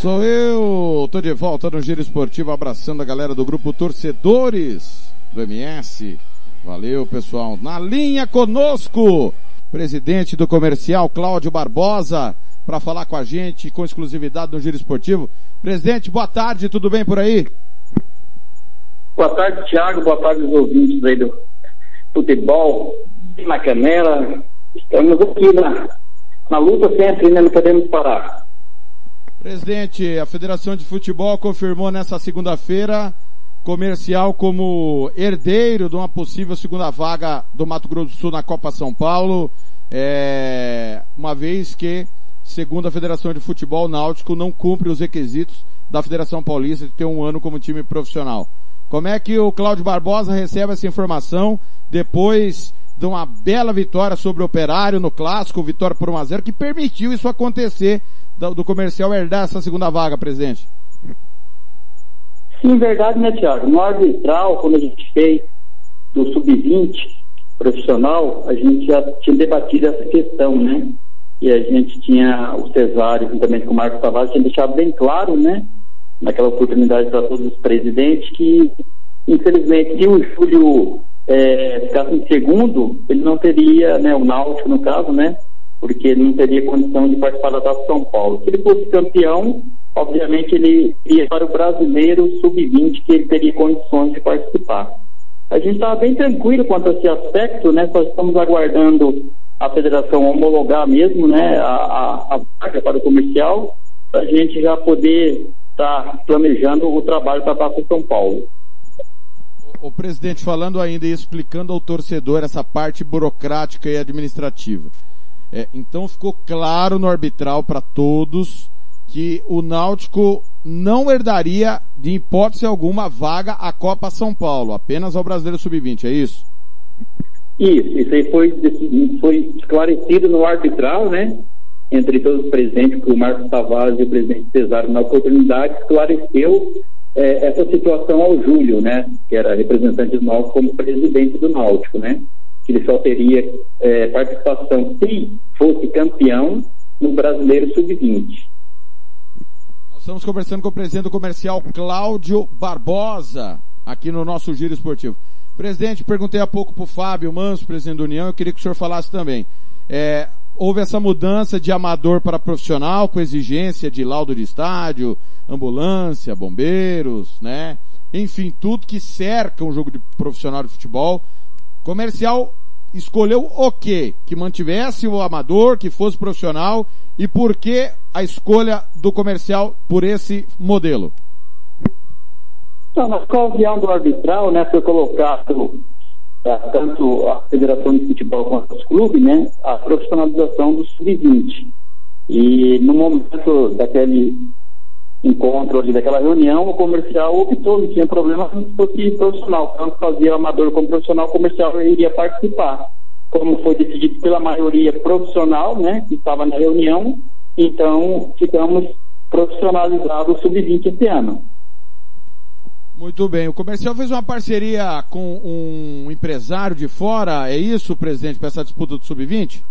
Sou eu, tô de volta no Giro Esportivo, abraçando a galera do grupo Torcedores do MS. Valeu, pessoal. Na linha conosco, presidente do comercial Cláudio Barbosa. para falar com a gente com exclusividade no Giro Esportivo. Presidente, boa tarde, tudo bem por aí? Boa tarde, Thiago. Boa tarde aos ouvintes aí do futebol, na canela. Estamos aqui na, na luta sempre, né? Não podemos parar. Presidente, a Federação de Futebol confirmou nessa segunda-feira comercial como herdeiro de uma possível segunda vaga do Mato Grosso do Sul na Copa São Paulo, é, uma vez que, segundo a Federação de Futebol Náutico, não cumpre os requisitos da Federação Paulista de ter um ano como time profissional. Como é que o Cláudio Barbosa recebe essa informação depois de uma bela vitória sobre o Operário no Clássico, vitória por 1 a 0 que permitiu isso acontecer do, do comercial herdar essa segunda vaga, presidente? Sim, verdade, né, Tiago? No arbitral, quando a gente fez do sub-20 profissional, a gente já tinha debatido essa questão, né? E a gente tinha o Cesário, juntamente com o Marcos Tavares, tinha deixado bem claro, né? Naquela oportunidade para todos os presidentes, que infelizmente se o Júlio é, ficasse em segundo, ele não teria, né, o Náutico no caso, né? Porque ele não teria condição de participar da Taça São Paulo. Se ele fosse campeão, obviamente ele ia para o brasileiro sub-20 que ele teria condições de participar. A gente estava bem tranquilo quanto a esse aspecto, né? Só estamos aguardando a federação homologar mesmo, né? A vaga para o comercial, para a gente já poder estar tá planejando o trabalho para a Taça São Paulo. O, presidente, falando ainda e explicando ao torcedor essa parte burocrática e administrativa. É, então ficou claro no arbitral para todos que o Náutico não herdaria, de hipótese alguma, vaga à Copa São Paulo, apenas ao Brasileiro Sub-20, é isso? Isso, isso aí foi, foi esclarecido no arbitral, né? Entre todos os presidentes, o Marcos Tavares e o presidente Cesário, na oportunidade, esclareceu é, essa situação ao Júlio, né? Que era representante do Náutico como presidente do Náutico, né? Que ele só teria é, participação se fosse campeão no Brasileiro Sub-20. Estamos conversando com o presidente do comercial Cláudio Barbosa, aqui no nosso Giro Esportivo. Presidente, perguntei há pouco para o Fábio Manso, presidente da União, eu queria que o senhor falasse também. É, houve essa mudança de amador para profissional, com exigência de laudo de estádio, ambulância, bombeiros, né? Enfim, tudo que cerca um jogo de profissional de futebol. Comercial escolheu o quê? Que mantivesse o amador, que fosse profissional e por que a escolha do comercial por esse modelo? Então, na ocasião do arbitral, né, foi colocado tanto a Federação de Futebol quanto os clubes, né, a profissionalização do sub-20. E no momento daquele encontro daquela reunião, o comercial optou, não tinha problema se fosse profissional, tanto fazia amador como profissional, o comercial iria participar. Como foi decidido pela maioria profissional, né, que estava na reunião, então ficamos profissionalizados o sub-20 esse ano. Muito bem. O comercial fez uma parceria com um empresário de fora, é isso, presidente, para essa disputa do sub-20?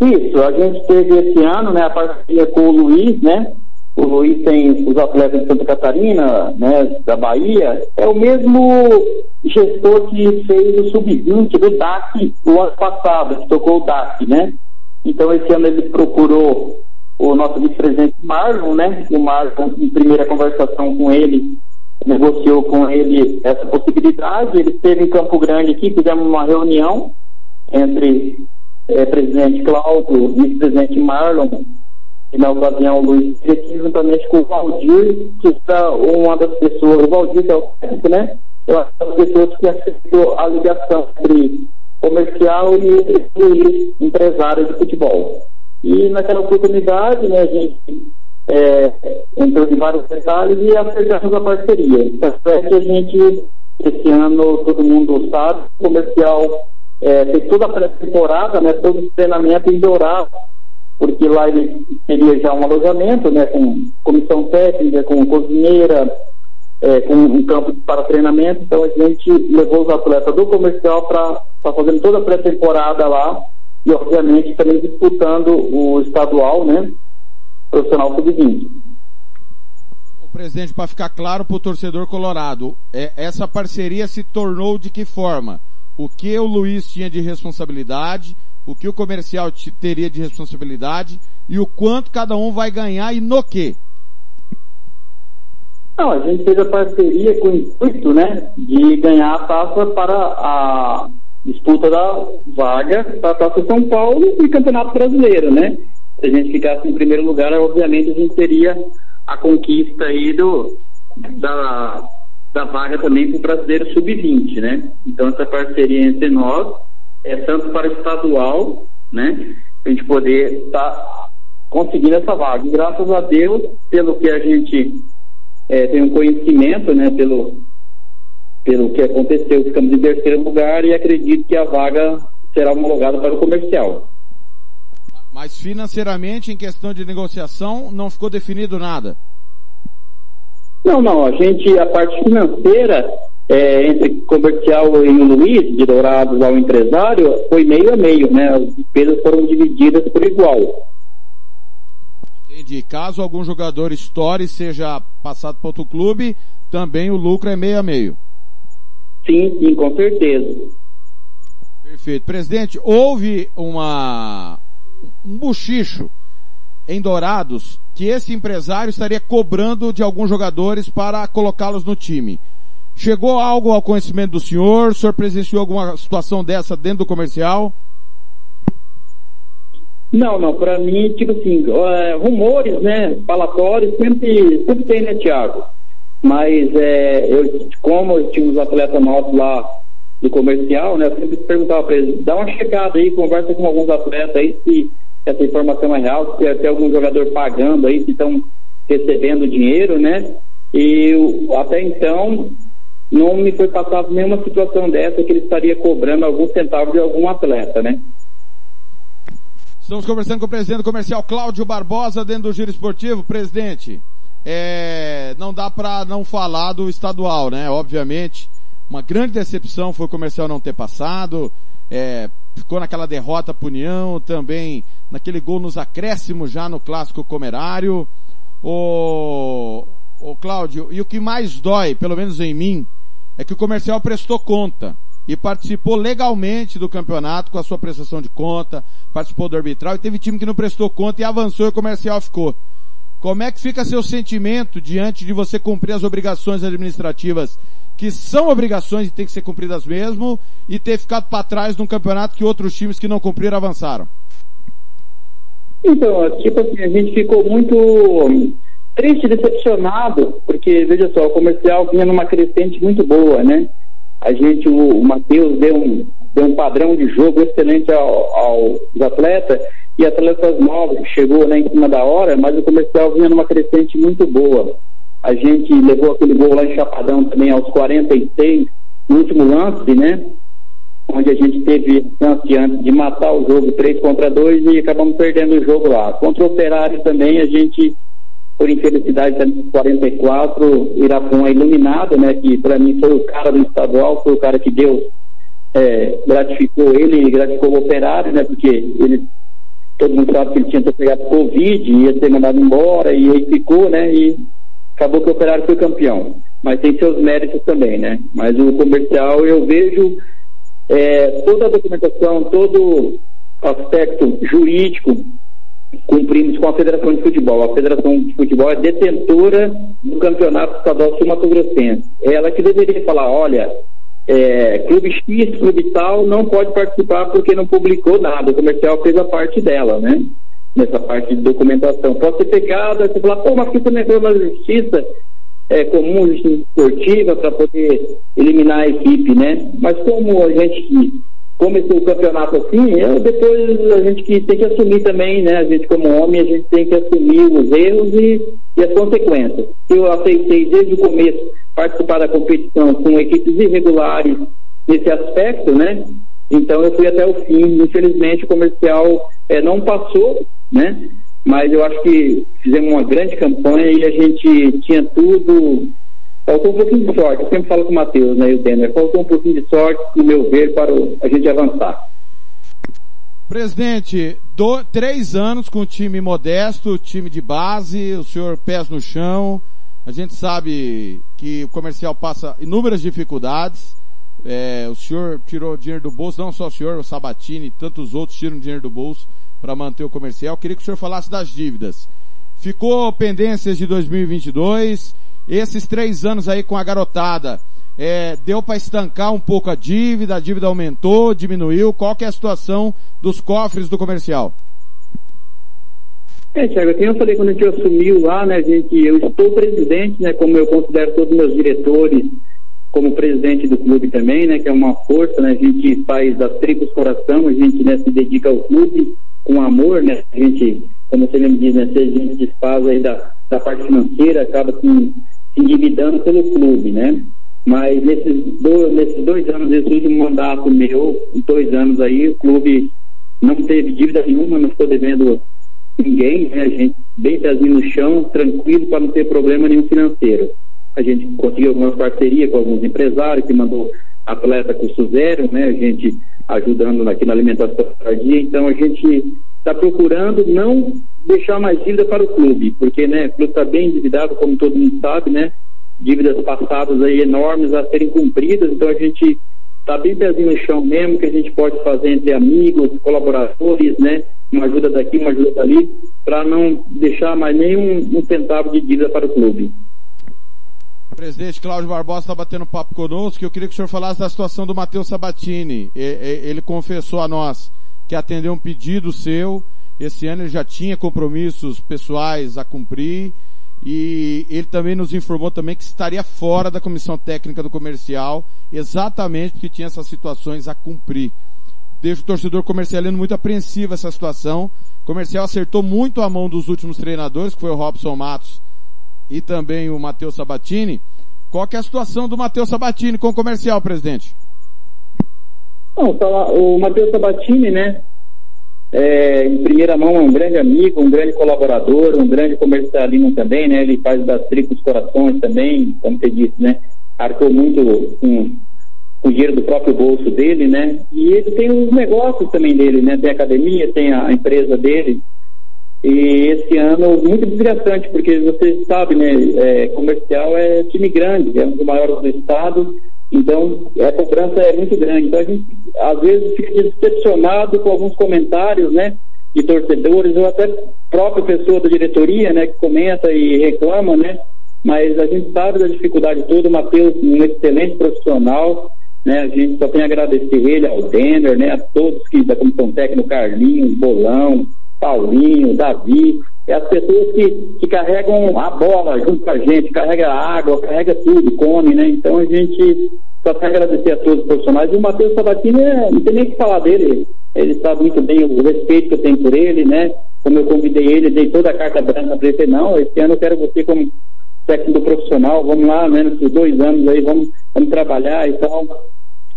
Isso, a gente teve esse ano, né, a parceria com o Luiz, né? O Luiz tem os atletas de Santa Catarina, né, da Bahia. É o mesmo gestor que fez o sub-20 do DAC o ano passado, que tocou o DAC, né? Então esse ano ele procurou o nosso vice-presidente Marlon, né? O Marlon, em primeira conversação com ele, negociou com ele essa possibilidade. Ele esteve em Campo Grande aqui, fizemos uma reunião entre é, presidente Cláudio, vice-presidente Marlon, e na ocasião Luiz aqui juntamente com o Valdir, que está uma das pessoas, o Valdir que é o técnico, né? É uma das pessoas que aceitou a ligação entre comercial e, e empresário de futebol. E naquela oportunidade, né, a gente é, entrou em vários detalhes e acertamos a parceria. Tanto é que a gente, esse ano, todo mundo sabe, o comercial é, fez toda a pré-temporada, né, todo o treinamento em Dourado, porque lá ele teria já um alojamento, né, com comissão técnica, com cozinheira, é, com um campo para treinamento, então a gente levou os atletas do comercial para fazendo toda a pré-temporada lá e obviamente também disputando o estadual, né, profissional sub-20. O presidente, para ficar claro para o torcedor colorado, é, essa parceria se tornou de que forma? O que o Luiz tinha de responsabilidade, o que o comercial te- teria de responsabilidade e o quanto cada um vai ganhar e no quê? Não, a gente fez a parceria com o intuito, né, de ganhar a taça para a disputa da vaga para a Taça São Paulo e Campeonato Brasileiro, né? Se a gente ficasse em primeiro lugar, obviamente a gente teria a conquista aí do, da, da vaga também para o Brasileiro Sub-20, né? Então essa parceria entre nós é tanto para o estadual, né? A gente poder estar conseguindo essa vaga. E graças a Deus, pelo que a gente é, tem um conhecimento, né, pelo, pelo que aconteceu, ficamos em terceiro lugar e acredito que a vaga será homologada para o comercial. Mas financeiramente, em questão de negociação, não ficou definido nada. Não, não, a gente, a parte financeira, é, entre comercial e o Luiz, de Dourados ao empresário, foi meio a meio, né? As despesas foram divididas por igual. Entendi. Caso algum jogador estoure seja passado para outro clube, também o lucro é meio a meio. Sim, sim, com certeza. Perfeito. Presidente, houve uma, um buchicho em Dourados que esse empresário estaria cobrando de alguns jogadores para colocá-los no time. Chegou algo ao conhecimento do senhor? O senhor presenciou alguma situação dessa dentro do comercial? Não, não, para mim, tipo assim, é, rumores, né, falatórios sempre, sempre tem, né, Thiago? Mas é, eu, como eu tinha uns atletas nossos lá do comercial, né, eu sempre perguntava para eles, dá uma checada aí, conversa com alguns atletas aí se essa informação é real, se tem algum jogador pagando aí, se estão recebendo dinheiro, né? E eu, até então não me foi passado nenhuma situação dessa que ele estaria cobrando algum centavo de algum atleta, né? Estamos conversando com o presidente comercial Cláudio Barbosa dentro do Giro Esportivo. Presidente, é, não dá para não falar do estadual, né? Obviamente, uma grande decepção foi o comercial não ter passado, é, ficou naquela derrota para União, também naquele gol nos acréscimos já no clássico comerário. O, o Cláudio, e o que mais dói, pelo menos em mim, é que o comercial prestou conta e participou legalmente do campeonato com a sua prestação de conta, participou do arbitral e teve time que não prestou conta e avançou e o comercial ficou. Como é que fica seu sentimento diante de você cumprir as obrigações administrativas que são obrigações e tem que ser cumpridas mesmo e ter ficado para trás num campeonato que outros times que não cumpriram avançaram? Então, tipo assim, a gente ficou muito triste, decepcionado, porque, veja só, o comercial vinha numa crescente muito boa, né? A gente, o, o Matheus deu um, deu um padrão de jogo excelente ao, aos atletas e atletas novos que chegou né, em cima da hora, mas o comercial vinha numa crescente muito boa. A gente levou aquele gol lá em Chapadão também aos 46, no último lance, né? Onde a gente teve chance antes de matar o jogo 3 contra 2 e acabamos perdendo o jogo lá. Contra o Operário também a gente por infelicidade, também 44, Irapum é iluminado, né, que para mim foi o cara do estadual, foi o cara que Deus é, gratificou ele e gratificou o operário, né, porque ele, todo mundo sabe que ele tinha pegado Covid, ia ser mandado embora, e aí ficou, né, e acabou que o operário foi campeão. Mas tem seus méritos também, né, mas o comercial eu vejo é, toda a documentação, todo aspecto jurídico cumprimos com a Federação de Futebol. A Federação de Futebol é detentora do Campeonato Estadual Sul-Mato-Grossense. É ela que deveria falar, olha, é, clube X, clube tal, não pode participar porque não publicou nada. O comercial fez a parte dela, né? Nessa parte de documentação. Pode ser pecado, você falar, pô, mas que você não entrou na justiça é, comum, justiça esportiva, para poder eliminar a equipe, né? Mas como a gente começou o campeonato assim, eu, depois a gente que tem que assumir também, né? A gente como homem, a gente tem que assumir os erros e, e as consequências. Eu aceitei desde o começo participar da competição com equipes irregulares nesse aspecto, né? Então eu fui até o fim. Infelizmente o comercial é, não passou, né? Mas eu acho que fizemos uma grande campanha e a gente tinha tudo Faltou um pouquinho de sorte, eu sempre falo com o Matheus né, e o Denner, faltou um pouquinho de sorte, no meu ver, para a gente avançar. Presidente, do, três anos com o time modesto, time de base, o senhor pés no chão, a gente sabe que o comercial passa inúmeras dificuldades, É, o senhor tirou dinheiro do bolso, não só o senhor, o Sabatini, tantos outros tiram dinheiro do bolso para manter o comercial. Queria que o senhor falasse das dívidas. Ficou pendências de 2022, esses três anos aí com a garotada, é, deu para estancar um pouco a dívida, a dívida aumentou, diminuiu, qual que é a situação dos cofres do comercial? É, Thiago, como eu falei quando a gente assumiu lá, né, gente, eu estou presidente, né, como eu considero todos os meus diretores como presidente do clube também, né, que é uma força, né, a gente faz das tribos coração, a gente, né, se dedica ao clube com amor, né, a gente, como você mesmo diz, né, se a gente desfaz aí da, da parte financeira, acaba se, se endividando pelo clube, né, mas nesses dois, nesses dois anos, esse último mandato meu, dois anos aí, o clube não teve dívida nenhuma, não ficou devendo ninguém, né? A gente bem pezinho no chão, tranquilo, para não ter problema nenhum financeiro. A gente conseguiu algumas parcerias com alguns empresários que mandou atleta custo zero, né? A gente ajudando aqui na alimentação dia. Então a gente está procurando não deixar mais dívida para o clube, porque né, o clube está bem endividado, como todo mundo sabe, né? Dívidas passadas aí enormes a serem cumpridas, então a gente está bem pezinho no chão mesmo, que a gente pode fazer entre amigos, colaboradores, né? Uma ajuda daqui, uma ajuda dali, para não deixar mais nenhum um centavo de dívida para o clube. Presidente Cláudio Barbosa está batendo papo conosco, eu queria que o senhor falasse da situação do Matheus Sabatini. Ele confessou a nós que atendeu um pedido seu, esse ano ele já tinha compromissos pessoais a cumprir, e ele também nos informou também que estaria fora da comissão técnica do comercial, exatamente porque tinha essas situações a cumprir. Deixa o torcedor comercialino muito apreensivo essa situação. O comercial acertou muito a mão dos últimos treinadores, que foi o Robson Matos e também o Matheus Sabatini. Qual que é a situação do Matheus Sabatini com o comercial, presidente? Não, o Matheus Sabatini, né, é, em primeira mão é um grande amigo, um grande colaborador, um grande comercialino também, né? Ele faz das tripos corações também, como você disse, né? Arcou muito com, com o dinheiro do próprio bolso dele, né? E ele tem os negócios também dele, né? Tem a academia, tem a empresa dele. E esse ano, muito desgastante, porque você sabe, né? É, comercial é time grande, é um dos maiores do estado então, a cobrança é muito grande. Então, a gente, às vezes, fica decepcionado com alguns comentários, né? De torcedores, ou até própria pessoa da diretoria, né? Que comenta e reclama, né? Mas a gente sabe da dificuldade toda. O Matheus, um excelente profissional, né? A gente só tem a agradecer ele, ao Denner, né? A todos que da comissão técnica, Carlinhos, Bolão, Paulinho, Davi, é as pessoas que, que carregam a bola junto com a gente, carrega água, carrega tudo, come, né? Então a gente só tem agradecer a todos os profissionais. E o Matheus Sabatini, é, não tem nem o que falar dele, ele sabe muito bem o respeito que eu tenho por ele, né? Como eu convidei ele, dei toda a carta branca para ele, não, esse ano eu quero você como técnico profissional, vamos lá, né, nesses dois anos aí, vamos, vamos trabalhar e tal.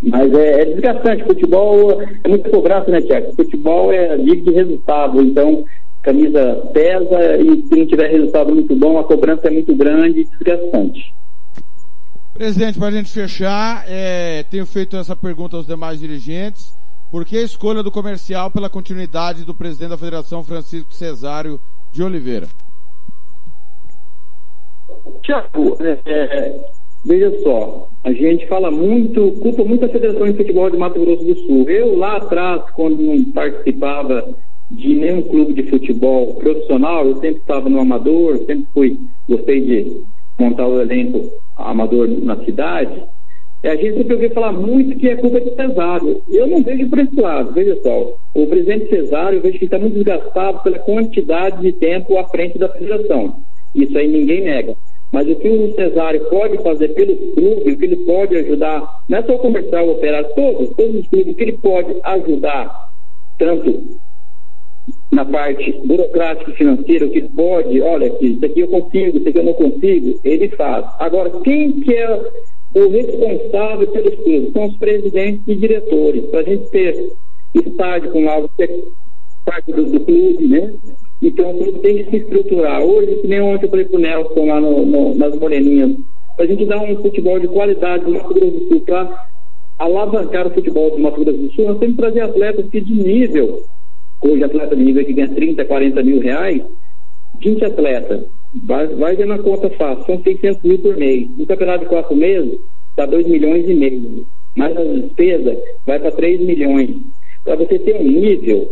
Mas é, é desgastante, futebol é muito cobrança, né, Tiago? Futebol é liga de resultado, então camisa pesa e se não tiver resultado muito bom, a cobrança é muito grande e desgastante. Presidente, para a gente fechar, é, tenho feito essa pergunta aos demais dirigentes. Por que a escolha do comercial pela continuidade do presidente da Federação, Francisco Cesário de Oliveira? Tiago, é, é, veja só, a gente fala muito, culpa muito a Federação de Futebol de Mato Grosso do Sul. Eu lá atrás, quando não participava de nenhum clube de futebol profissional, eu sempre estava no amador, sempre fui, gostei de montar o elenco amador na cidade. A gente sempre ouviu falar muito que é culpa de Cesário. Eu não vejo por esse lado, veja só. O presidente Cesário, eu vejo que está muito desgastado pela quantidade de tempo à frente da federação. Isso aí ninguém nega. Mas o que o Cesário pode fazer pelo clube, o que ele pode ajudar, não é só o comercial, o operário, todos, todos os clubes, o que ele pode ajudar, tanto na parte burocrática e financeira, o que pode, olha, isso aqui eu consigo, isso aqui eu não consigo, ele faz. Agora, quem que é o responsável pelos clubes? São os presidentes e diretores. Para a gente ter estádio com algo é parte do, do, clube, né? Então o clube tem que se estruturar. Hoje, que nem ontem eu falei pro Nelson lá no, no, nas Moreninhas, a gente dar um futebol de qualidade no Mato Grosso do Sul, para alavancar o futebol do Mato Grosso do Sul, nós temos que trazer atletas que de nível Hoje, atleta de nível que ganha 30, 40 mil reais, 20 atletas, vai, vai vendo a conta fácil, são 600 mil por mês. No campeonato de quatro meses, dá 2 milhões e meio. mas a despesa vai para 3 milhões. Para você ter um nível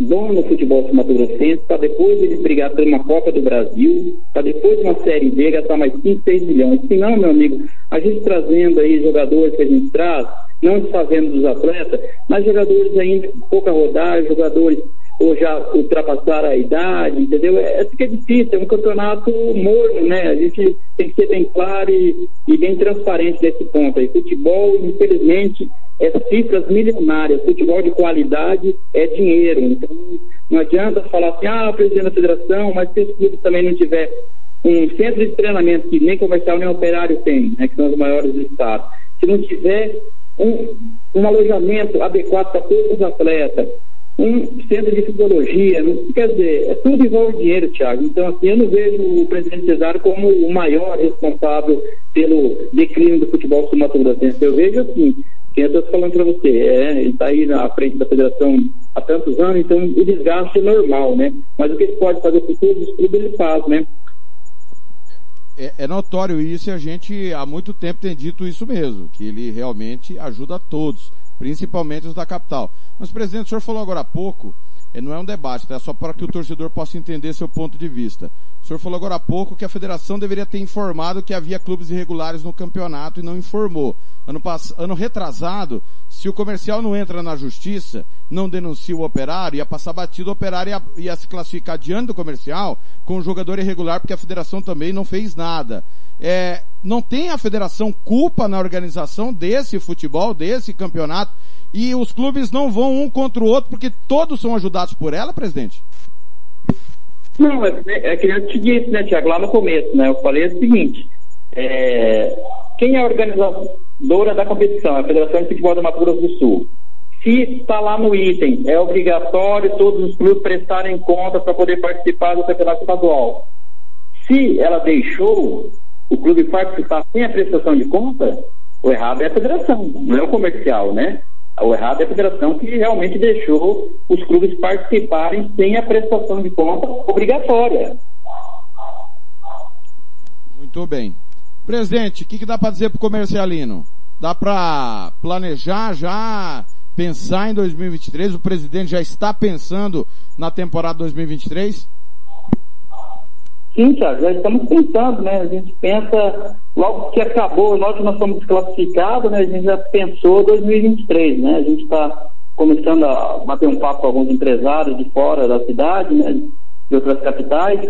bom no futebol sul-mato-grossense, para depois ele brigar por uma Copa do Brasil, para depois uma Série B gastar mais 5, 6 milhões. Se não, meu amigo, a gente trazendo aí jogadores que a gente traz, não desfazendo dos atletas, mas jogadores ainda com pouca rodagem, jogadores ou já ultrapassaram a idade, entendeu? É, fica difícil, é um campeonato morno, né? A gente tem que ser bem claro e, e bem transparente nesse ponto aí. Futebol, infelizmente, é cifras milionárias. Futebol de qualidade é dinheiro. Então, não adianta falar assim, ah, presidente da federação, mas se os clubes também não tiver um centro de treinamento que nem comercial nem operário tem, né, que são os maiores do estado, se não tiver um, um alojamento adequado para todos os atletas, um centro de fisiologia, quer dizer, é tudo igual dinheiro, Thiago. Então, assim, eu não vejo o presidente Cesário como o maior responsável pelo declínio do futebol sul-mato-grossense. Eu vejo assim, quem eu estou falando para você, é, ele está aí na frente da federação há tantos anos, então o desgaste é normal, né? Mas o que ele pode fazer por todos os clubes, ele faz, né? É, é, notório isso e a gente há muito tempo tem dito isso mesmo, que ele realmente ajuda a todos, principalmente os da capital. Mas, presidente, o senhor falou agora há pouco é, não é um debate, tá? é só para que o torcedor possa entender seu ponto de vista. O senhor falou agora há pouco que a federação deveria ter informado que havia clubes irregulares no campeonato e não informou. Ano, pass... ano retrasado, se o comercial não entra na justiça, não denuncia o operário, ia passar batido, o operário ia, ia se classificar diante do comercial com o jogador irregular, porque a federação também não fez nada. É, não tem a federação culpa na organização desse futebol, desse campeonato? e os clubes não vão um contra o outro porque todos são ajudados por ela, presidente? Não, é, é que eu te disse, né, Tiago, lá no começo, né? Eu falei o seguinte, é, quem é a organizadora da competição? É a Federação de Futebol do Mato do Sul. Se está lá no item, é obrigatório todos os clubes prestarem conta para poder participar do campeonato estadual. Se ela deixou o clube participar sem a prestação de conta, o errado é a federação, não é o comercial, né? O errado é a federação que realmente deixou os clubes participarem sem a prestação de conta obrigatória. Muito bem. Presidente, o que, que dá para dizer para o comercialino? Dá para planejar já, pensar em 2023? O presidente já está pensando na temporada 2023? Sim, já estamos pensando, né? A gente pensa, logo que acabou, nós que nós fomos desclassificados, né? A gente já pensou 2023, né? A gente está começando a bater um papo com alguns empresários de fora da cidade, né? De outras capitais.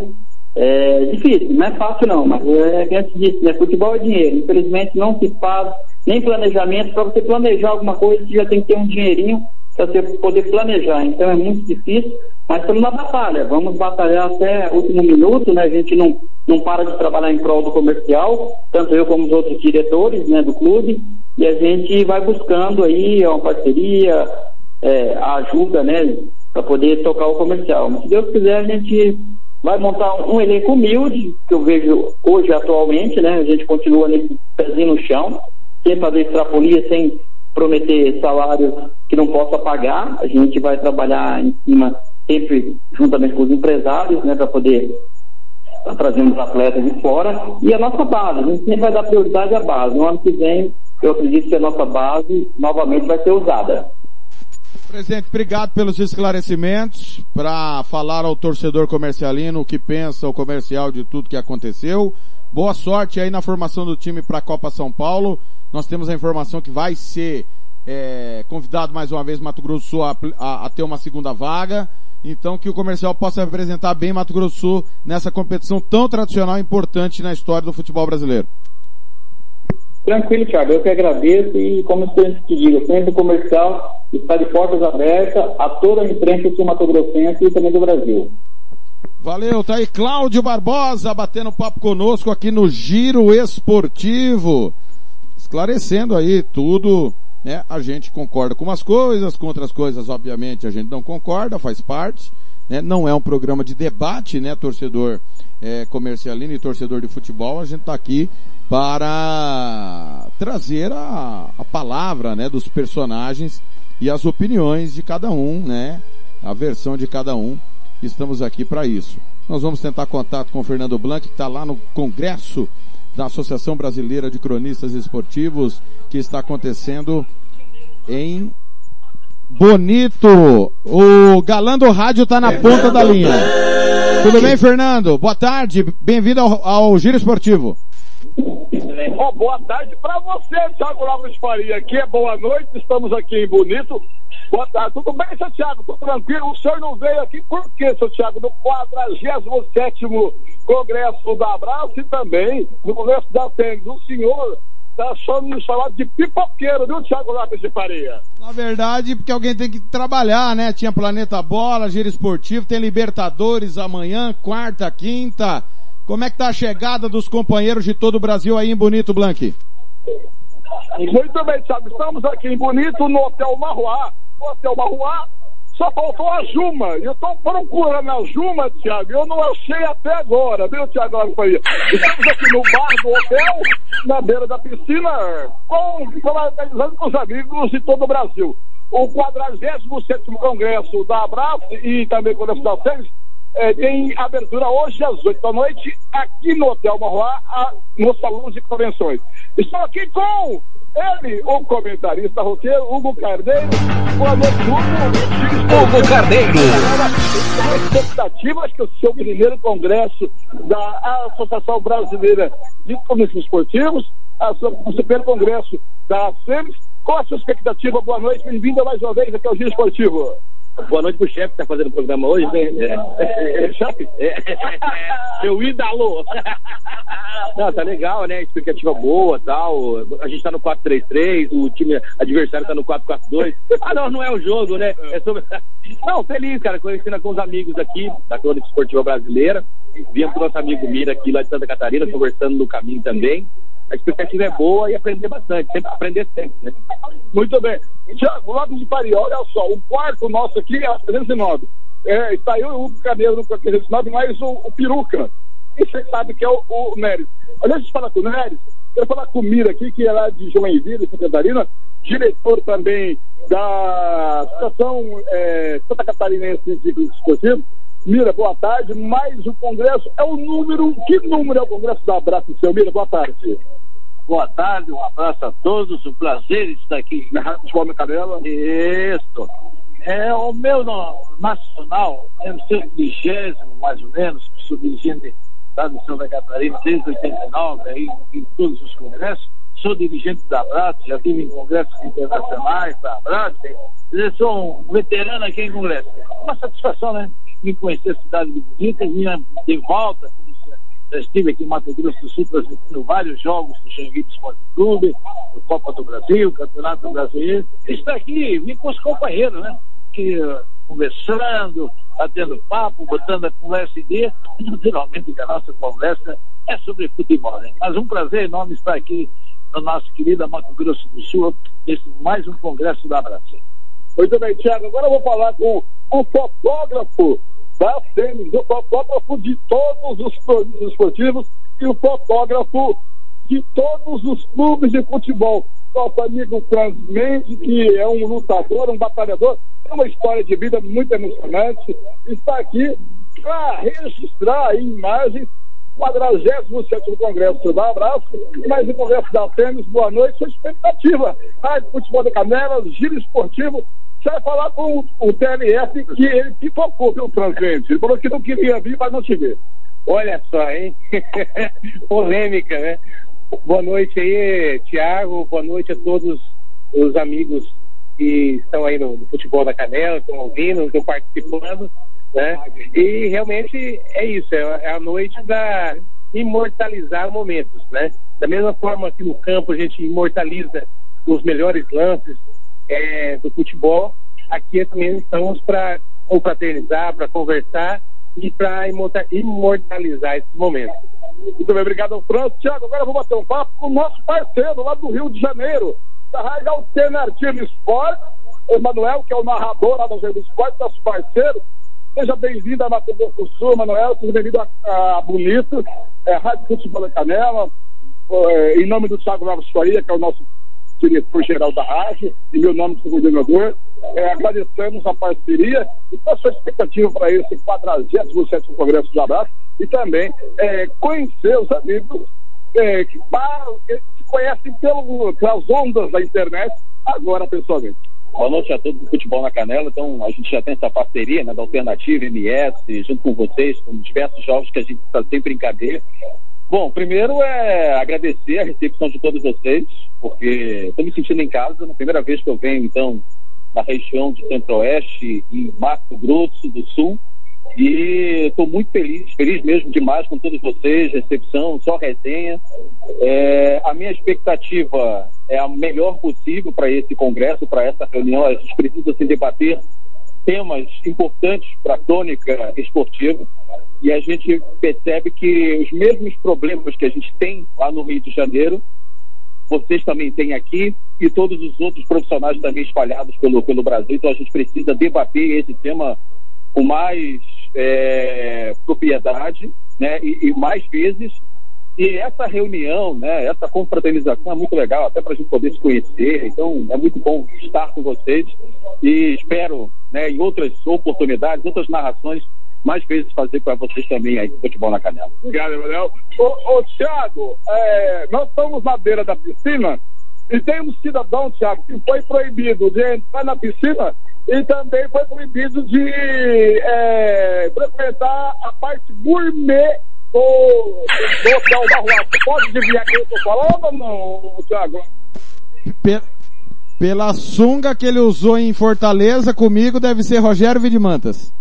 É difícil, não é fácil não, mas é que antes disse, né? Futebol é dinheiro. Infelizmente não se faz nem planejamento. Para você planejar alguma coisa, você já tem que ter um dinheirinho para você poder planejar. Então é muito difícil, mas estamos na batalha. Vamos batalhar até o último minuto, né? A gente não, não para de trabalhar em prol do comercial, tanto eu como os outros diretores né, do clube, e a gente vai buscando aí uma parceria, é, a ajuda, né? Para poder tocar o comercial. Mas se Deus quiser, a gente vai montar um, um elenco humilde, que eu vejo hoje atualmente, né? A gente continua nesse pezinho no chão, sem fazer extrapolia, sem prometer salários que não possa pagar. A gente vai trabalhar em cima, sempre juntamente com os empresários, né, para poder estar trazendo os atletas de fora. E a nossa base, a gente sempre vai dar prioridade à base. No ano que vem, eu acredito que a nossa base novamente vai ser usada. Presidente, obrigado pelos esclarecimentos para falar ao torcedor comercialino o que pensa o comercial de tudo que aconteceu. Boa sorte aí na formação do time para a Copa São Paulo. Nós temos a informação que vai ser é, convidado mais uma vez Mato Grosso do a, a, a, ter uma segunda vaga. Então que o comercial possa representar bem Mato Grosso do nessa competição tão tradicional e importante na história do futebol brasileiro. Tranquilo, Thiago. Eu que agradeço e como sempre te digo, sempre o comercial está de portas abertas a toda a imprensa sul-mato-grossense e também do Brasil. Valeu, tá aí Cláudio Barbosa batendo papo conosco aqui no Giro Esportivo. Esclarecendo aí tudo, né? A gente concorda com umas coisas, com outras coisas, obviamente, a gente não concorda, faz parte, né? Não é um programa de debate, né, torcedor é, comercialino e torcedor de futebol, a gente tá aqui para trazer a, a palavra, né, dos personagens e as opiniões de cada um, né? A versão de cada um Estamos aqui para isso. Nós vamos tentar contato com o Fernando Blanc, que está lá no Congresso da Associação Brasileira de Cronistas Esportivos, que está acontecendo em Bonito. O galã do rádio está na ponta da linha. Tudo bem, Fernando? Boa tarde. Bem-vindo ao, ao Giro Esportivo. Oh, boa tarde para você, Thiago Lopes Faria. Aqui é boa noite, estamos aqui em Bonito. Boa tarde, tudo bem, seu Thiago? Tudo tranquilo? O senhor não veio aqui por quê, seu Thiago? No 47 Congresso da Abraço e também no Congresso da Tênis. O senhor está só me chamado de pipoqueiro, viu, Thiago Lopes de Faria? Na verdade, porque alguém tem que trabalhar, né? Tinha Planeta Bola, Giro Esportivo, tem Libertadores amanhã, quarta, quinta. Como é que tá a chegada dos companheiros de todo o Brasil aí em Bonito, Blanque? Muito bem, Thiago. Estamos aqui em Bonito, no Hotel Marruá. No Hotel Marruá, só faltou a Juma. Eu estou procurando a Juma, Thiago. Eu não achei até agora, viu, Thiago Estamos aqui no bar do hotel, na beira da piscina, com, com os amigos de todo o Brasil. O 47 Congresso da Abraço e também Congresso da Sérgio é, tem abertura hoje às 8 da noite, aqui no Hotel Marroá, no Salão de Convenções. Estou aqui com ele, o comentarista roteiro, Hugo Carneiro. Boa noite, Hugo. Hugo Carneiro. Expectativas que o seu primeiro congresso da Associação Brasileira de Comissões Esportivos, a sua, o primeiro congresso da SEMES. Qual a sua expectativa? Boa noite, bem-vindo mais uma vez aqui ao Giro Esportivo. Boa noite pro chefe que tá fazendo o programa hoje, né? É, é, chefe? É, [LAUGHS] meu ídolo! [LAUGHS] Não, tá legal, né? Explicativa boa tal. A gente tá no 4-3-3, o time adversário tá no 4-4-2. Ah, não, não é o jogo, né? É sobre... [LAUGHS] Não, feliz, cara, conhecendo com os amigos aqui da Crônica Esportiva Brasileira. Viemos com o nosso amigo Mira aqui lá de Santa Catarina, conversando no caminho também a expectativa é boa e aprender bastante, sempre aprender sempre, né? Muito bem. Tiago, Lopes de Paris, olha só, o quarto nosso aqui é a 309. É, está eu e o Hugo Cadeiro no 309, mais o, o Peruca. E você sabe que é o, o Neres. Deixa eu falar com o Neres, quero falar com o Mira aqui, que é lá de Joinville, Santa Catarina, diretor também da Associação é, Santa Catarinense de Esportivo. Mira, boa tarde. Mais o Congresso é o número. Que número é o Congresso da Abraço, seu Mira? Boa tarde. Boa tarde, um abraço a todos, um prazer estar aqui. Futebol Canela. Isso. É o meu nacional, é o seu vigésimo, mais ou menos, sou dirigente da Santa Catarina desde 89, aí, em todos os congressos. Sou dirigente da Abraço, já tive em congressos internacionais da. Eu sou um veterano aqui em congresso. Uma satisfação, né? Me conhecer a cidade de Bonita, vinha de volta, já estive aqui em Mato Grosso do Sul transmitindo vários jogos do Xanguito Esporte Clube, o Copa do Brasil, Campeonato Brasileiro. Está aqui, vim com os companheiros, né? Que, uh, conversando, batendo papo, botando a conversa em dia. Naturalmente a nossa conversa é sobre futebol, né? Mas um prazer enorme estar aqui no nosso querido Mato Grosso do Sul, nesse mais um congresso da Brasil. Muito bem, Tiago. Agora eu vou falar com o fotógrafo da SEMES, o fotógrafo de todos os produtos esportivos e o fotógrafo de todos os clubes de futebol. Nosso amigo Franz Mendes, que é um lutador, um batalhador, é uma história de vida muito emocionante, está aqui para registrar imagens 47 Congresso da Abraço, mais um Congresso da SEMES. Boa noite, sua expectativa. Rádio Futebol da Canela, Giro Esportivo, você vai falar com o, TLF que ele pipocou, viu, Transcendente? Ele falou que não queria vir, mas não te ver. Olha só, hein? [LAUGHS] Polêmica, né? Boa noite aí, Tiago. Boa noite a todos os amigos que estão aí no, no futebol da Canela, estão ouvindo, estão participando, né? E realmente é isso, é, é a noite da imortalizar momentos, né? Da mesma forma que no campo a gente imortaliza os melhores lances, é, do futebol, aqui também estamos para confraternizar, para conversar e para imortalizar esses momentos. Muito bem, obrigado, França. Tiago, agora eu vou bater um papo com o nosso parceiro lá do Rio de Janeiro, da Rádio Alternativa Esporte, o Emanuel, que é o narrador lá Rio do Esporte, nosso parceiro. Seja bem-vindo a Mato Grosso do Sul, Emanuel, seja bem-vindo a, Bonito, é, Rádio Futebol da Canela, é, em nome do Thiago Novos Faria, que é o nosso diretor-geral da rádio, e meu nome como coordenador. É, agradecemos a parceria e a sua expectativa para esse 47 Congresso de Abraço e também é, conhecer os amigos é, que, se conhecem pelas ondas da internet, agora pessoalmente. Boa noite a todos do Futebol na Canela. Então, a gente já tem essa parceria né, da Alternativa MS, junto com vocês, com diversos jogos que a gente está sempre em cadeia. Bom, primeiro é agradecer a recepção de todos vocês, porque estou me sentindo em casa. Na primeira vez que eu venho, então, na região de Centro-Oeste, em Mato Grosso do Sul. E estou muito feliz, feliz mesmo demais com todos vocês, recepção, só resenha. É, a minha expectativa é a melhor possível para esse congresso, para essa reunião. A gente precisa se debater temas importantes para a tônica esportiva e a gente percebe que os mesmos problemas que a gente tem lá no Rio de Janeiro, vocês também têm aqui e todos os outros profissionais também espalhados pelo, pelo Brasil. Então a gente precisa debater esse tema com mais é, propriedade né, e, e mais vezes. E essa reunião, né, essa confraternização é muito legal, até para a gente poder se conhecer. Então é muito bom estar com vocês e espero, né, em outras oportunidades, outras narrações, mais vezes fazer para vocês também aí, futebol na canela. Obrigado, Emanuel. Ô, ô Thiago, é, nós estamos na beira da piscina e tem um cidadão, Thiago, que foi proibido de entrar na piscina e também foi proibido de é, frequentar a parte gourmet do, do hotel da rua. Você pode adivinhar quem eu tô falando ou não, Thiago? Pe- pela sunga que ele usou em Fortaleza comigo, deve ser Rogério Vidimantas.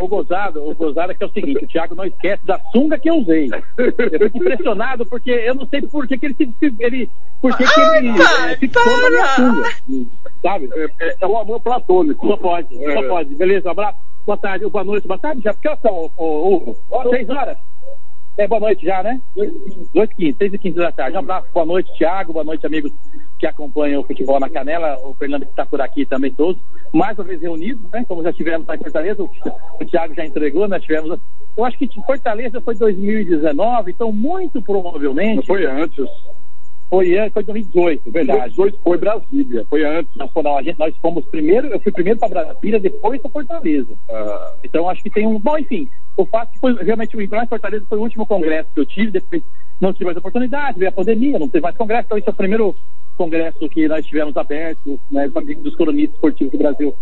O gozado, o gozado é que é o seguinte, o Thiago não esquece da sunga que eu usei. Eu fico impressionado porque eu não sei por que, que ele se, se- ele, por que, que ele eh, fixou na minha sunga. Sabe? É, é o amor platônico. Só pode, só É. pode. Beleza, um abraço. Boa tarde, boa noite, boa tarde já. Porque horas são, ô, Hugo? Seis horas? É, boa noite já, né? Dois e quinze, seis e quinze da tarde. Um abraço, boa noite, Thiago, boa noite, amigos que acompanham o futebol na canela, o Fernando que está por aqui também todos. Mais uma vez reunidos, né? Como já tivemos lá em Fortaleza, o, o Thiago já entregou, nós tivemos. Eu acho que Fortaleza foi 2019, então muito provavelmente. Foi antes. Foi antes, foi 2018, verdade. 2018 foi Brasília, foi antes. Não, a gente, nós fomos primeiro, eu fui primeiro para Brasília, depois para Fortaleza. Ah, Então acho que tem um. Bom, enfim, o fato que foi realmente o em Fortaleza foi o último congresso que eu tive, depois não tive mais oportunidade, veio a pandemia, não teve mais congresso, então esse é o primeiro congresso que nós tivemos aberto, né, dos coronistas esportivos do Brasil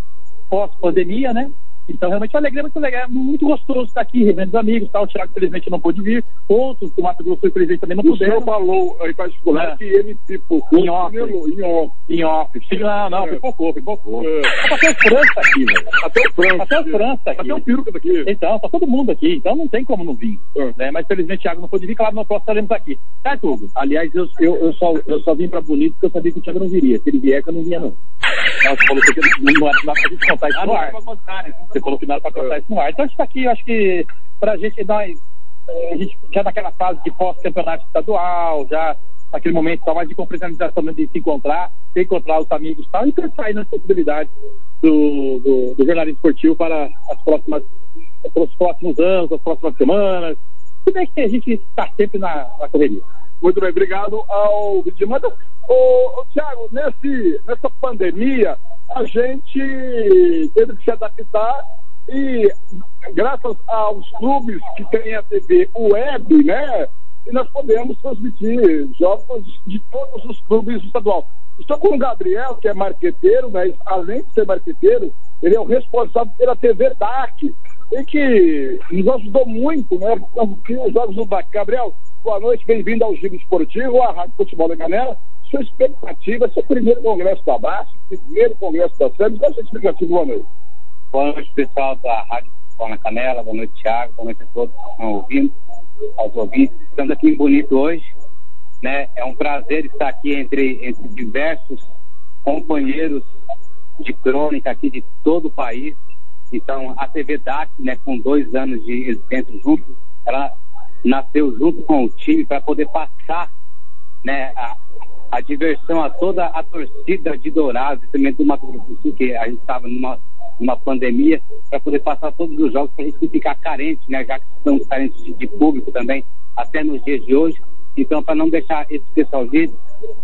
pós-pandemia, né? Então, realmente, uma alegria muito legal, é muito gostoso estar aqui, revendo os amigos, tal. O Thiago, felizmente, não pôde vir. Outros do Mato Grosso, infelizmente, também não o puderam. senhor falou em particular É. que ele tipo Em off. Em off. Em off. Não, não, É. pipocou, pipocou. É. Até o França aqui, velho. Até o França. Até o França aqui. Até o peruca daqui. Então, tá todo mundo aqui. Então não tem como não vir. É. Né? Mas felizmente o Thiago não pôde vir, claro, no próximo estaremos aqui. Tá, Tudo? Aliás, eu, eu, eu, só, eu só vim pra Bonito porque eu sabia que o Thiago não viria. Se ele vier, que eu não vinha, não. Não, você falou que não, não era pra gente contar isso Ah, no não ar. era pra contar, né? Você falou que não era pra contar isso no ar. Então a gente tá aqui, acho que pra gente, nós, eh, a gente já naquela fase de pós-campeonato estadual, já naquele momento só mais de confraternização de se encontrar, se encontrar os amigos e tal, e pensar aí nas possibilidades do, do, do jornalismo esportivo para as próximas, para os próximos anos, as próximas semanas. Se bem que a gente está sempre na, na correria. Muito bem, obrigado ao Vidimanda. Ô, ô Tiago, nesse, nessa pandemia, a gente teve que se adaptar e graças aos clubes que têm a TV web, né? Nós podemos transmitir jogos de todos os clubes do estadual. Estou com o Gabriel, que é marqueteiro, mas além de ser marqueteiro, ele é o responsável pela TV DAC, e que nos ajudou muito, né? Porque os jogos do DAC. Gabriel, boa noite, bem-vindo ao Giro Esportivo, à Rádio Futebol da Canela. Sua expectativa, seu primeiro congresso da Baixa, primeiro congresso da SEMS, qual a sua expectativa? Boa noite. Boa noite, pessoal da Rádio Futebol na Canela. Boa noite, Thiago. Boa noite a todos que estão ouvindo, aos ouvintes. Estamos aqui em Bonito hoje. Né? É um prazer estar aqui entre, entre diversos companheiros de crônica aqui de todo o país. Então, a TV DAC, né, com dois anos de existência junto, ela nasceu junto com o time para poder passar né, a, a diversão a toda a torcida de Dourados, e também do Mato Grosso do Sul, que a gente estava numa, numa pandemia, para poder passar todos os jogos, para a gente ficar carente, né, já que estamos carentes de público também, até nos dias de hoje. Então, para não deixar esse pessoal de,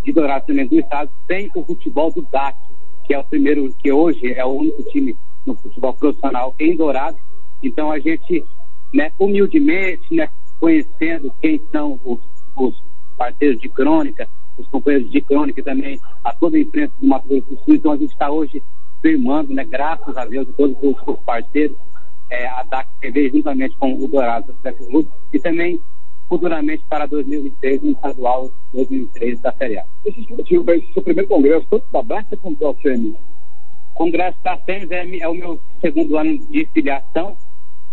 de Dourados também do estado sem o futebol do DAC, que é o primeiro, que hoje é o único time no futebol profissional em Dourados. Então, a gente, né, humildemente, né, conhecendo quem são os, os parceiros de crônica, os companheiros de crônica também a toda a imprensa do Mato Grosso do Sul. Então a gente está hoje firmando, né, graças a Deus, todos os, os parceiros, é, a DAC TV juntamente com o Dourado do Luz e também futuramente para 2023 no estadual 2003 da Série A. Esse vai ser o primeiro congresso, tanto da Basta quanto da CM. Congresso da SEMES é, é, o meu segundo ano de filiação,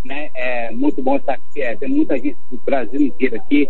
né? É muito bom estar aqui, é, tem muita gente do Brasil inteiro aqui,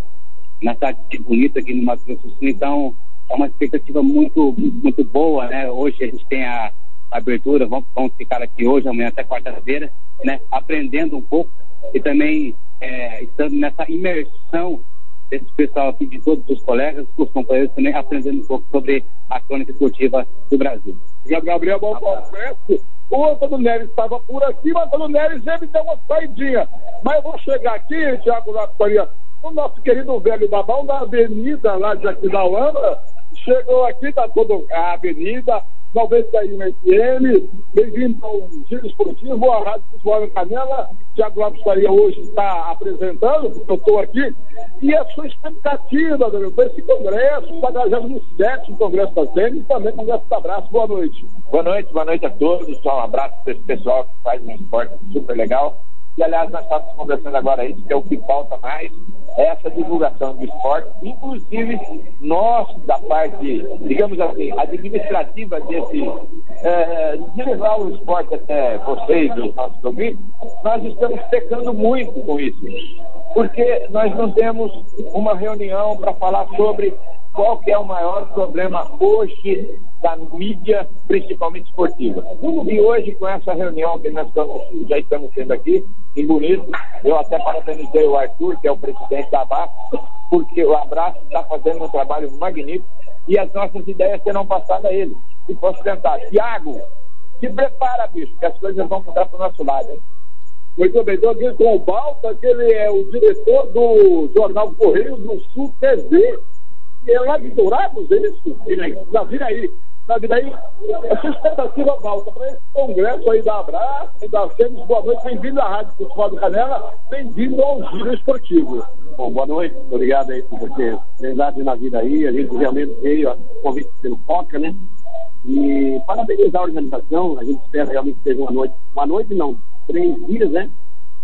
na cidade de Bonito, aqui no Mato Grosso do Sul, então é uma expectativa muito, muito boa, né? Hoje a gente tem a abertura, vamos, vamos ficar aqui hoje, amanhã até quarta-feira, né? Aprendendo um pouco e também é, estando nessa imersão desse pessoal aqui, de todos os colegas, os companheiros também aprendendo um pouco sobre a crônica esportiva do Brasil. Gabriel, bom congresso. O Antônio Neres estava por aqui, o Antônio Neres ele deu uma saidinha. Mas eu vou chegar aqui, Tiago Faria, o nosso querido velho Babão da Avenida lá de Aquidauana, chegou aqui, tá toda a avenida, 91 FM, bem-vindo ao Giro Esportivo, a Rádio Futebol Canela. Tiago Lopes Faria hoje está apresentando, porque eu estou aqui, e a sua expectativa, Daniel, desse congresso, o 47 Congresso da SEMI e também Congresso da Abraço. Boa noite. Boa noite, boa noite a todos. Só um abraço para esse pessoal que faz um esporte super legal. E aliás, nós estamos conversando agora isso, que é o que falta mais, é essa divulgação do esporte, inclusive nós, da parte, digamos assim, administrativa desse, é, de levar o esporte até vocês, os nossos ouvintes, nós estamos pecando muito com isso. Porque nós não temos uma reunião para falar sobre qual que é o maior problema hoje da mídia, principalmente esportiva. E hoje, com essa reunião que nós estamos, já estamos tendo aqui, em Bonito, eu até parabenizei o Arthur, que é o presidente da ABAC, porque o Abraço está fazendo um trabalho magnífico e as nossas ideias serão passadas a ele. E posso tentar. Tiago, se prepara, bicho, que as coisas vão mudar para o nosso lado, hein? Muito bem, estou aqui com o Balta, que ele é o diretor do Jornal Correio do Sul TV. E é lá de Dourados, é isso? Na Viraí. Na Viraí, a sua expectativa, Balta, para esse congresso aí da Abraço e da Sêmis, boa noite, bem-vindo à Rádio Futebol do Canela, bem-vindo ao Giro Esportivo. Bom, boa noite, obrigado aí por você verdade na vida aí, a gente realmente veio a convite pelo Foca, né? E parabenizar a organização, a gente espera realmente que seja uma noite, uma noite não, três dias, né?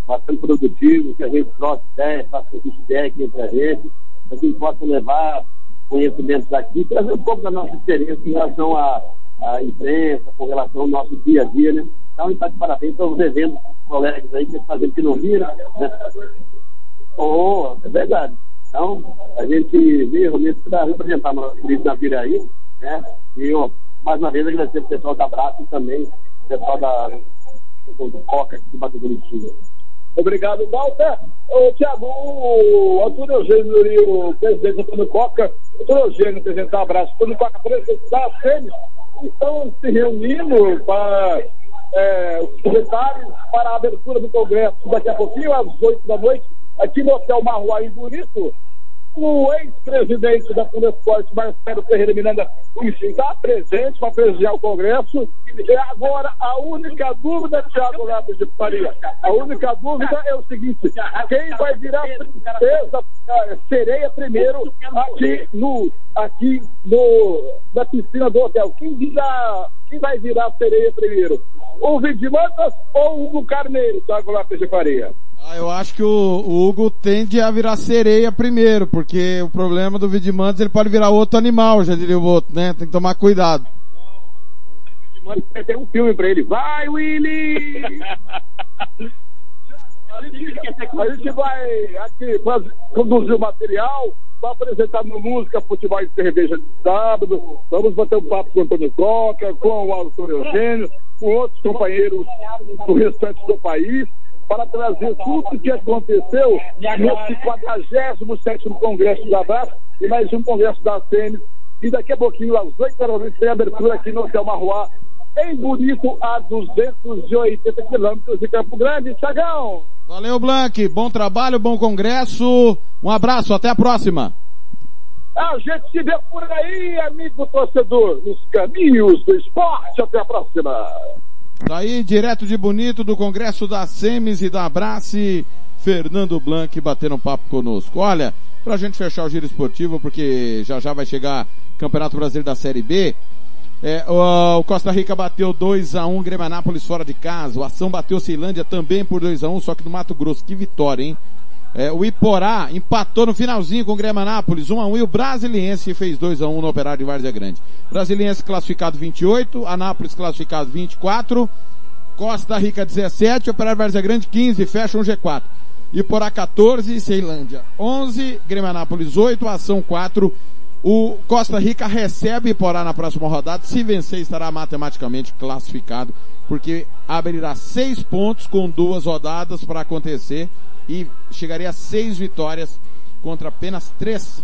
Bastante produtivo, que a gente troque ideia, faça feedback entre a gente, a gente possa levar conhecimentos aqui, trazer um pouco da nossa experiência em relação à, à imprensa, com relação ao nosso dia a dia, né? Então, está de parabéns para os eventos colegas aí que fazendo que não viram, né? Oh, é verdade. Então, a gente veio realmente para representar o nosso querido Navira aí, né? E eu, mais uma vez, agradecer o pessoal da Braço e também o pessoal da, do, do Coca aqui do Mato Grosso. Obrigado, Walter. Ô, Tiago, o Antônio Eugênio e o presidente Antônio Coca, Antônio Eugênio, da Abraço, Antônio Coca, presidente da SEMES, estão se reunindo para é, os detalhes para a abertura do Congresso daqui a pouquinho, às 8 da noite, aqui no Hotel Marruá, em Bonito. O ex-presidente da Fundesporte, Marcelo Ferreira Miranda, está presente para presidir o Congresso. E agora, a única dúvida, Tiago Lopes de Faria, a única dúvida é o seguinte: quem vai virar princesa sereia primeiro aqui, no, aqui no, na piscina do hotel? Quem, vira, quem vai virar sereia primeiro? O Vidimantas ou o Hugo Carneiro, Tiago Lopes de Faria? Ah, eu acho que o, o, Hugo tende a virar sereia primeiro, porque o problema do Vidimantes ele pode virar outro animal, já diria o outro, né? Tem que tomar cuidado. Vidimantes tem um filme pra ele. Vai, Willy! [LAUGHS] a gente vai aqui fazer, conduzir o material, vai apresentar no música, futebol e cerveja de sábado. Vamos bater um papo com o Antônio Coca, com o Autor Eugênio, com outros companheiros do restante do país para trazer tudo o que aconteceu nesse 47 Congresso da VAS e mais um Congresso da CN. E daqui a pouquinho, às 8 da noite, tem abertura aqui no Hotel Marruá, em Bonito, a 280 quilômetros de Campo Grande. Chagão! Valeu, Blank. Bom trabalho, bom congresso. Um abraço, até a próxima. A gente se vê por aí, amigo torcedor, nos caminhos do esporte. Até a próxima. Tá aí, direto de Bonito, do Congresso da SEMES e da Abrace, Fernando Blanc batendo um papo conosco. Olha, pra gente fechar o giro esportivo, porque já já vai chegar Campeonato Brasileiro da Série B, é, o, o Costa Rica bateu 2 a 1 Grêmio Anápolis fora de casa. O Ação bateu Ceilândia também por 2 a 1 só que no Mato Grosso. Que vitória, hein? É, o Iporá empatou no finalzinho com o Grêmio Anápolis 1 a 1 e o Brasiliense fez 2 a 1 no Operário de Várzea Grande. Brasiliense classificado 28, Anápolis classificado 24, Costa Rica 17, Operário de Várzea Grande 15, fecha um G4. Iporá 14, Ceilândia 11, Grêmio Anápolis 8, Ação 4, o Costa Rica recebe Iporá na próxima rodada. Se vencer, estará matematicamente classificado, porque abrirá seis pontos com duas rodadas para acontecer e chegaria a seis vitórias contra apenas três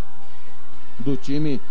do time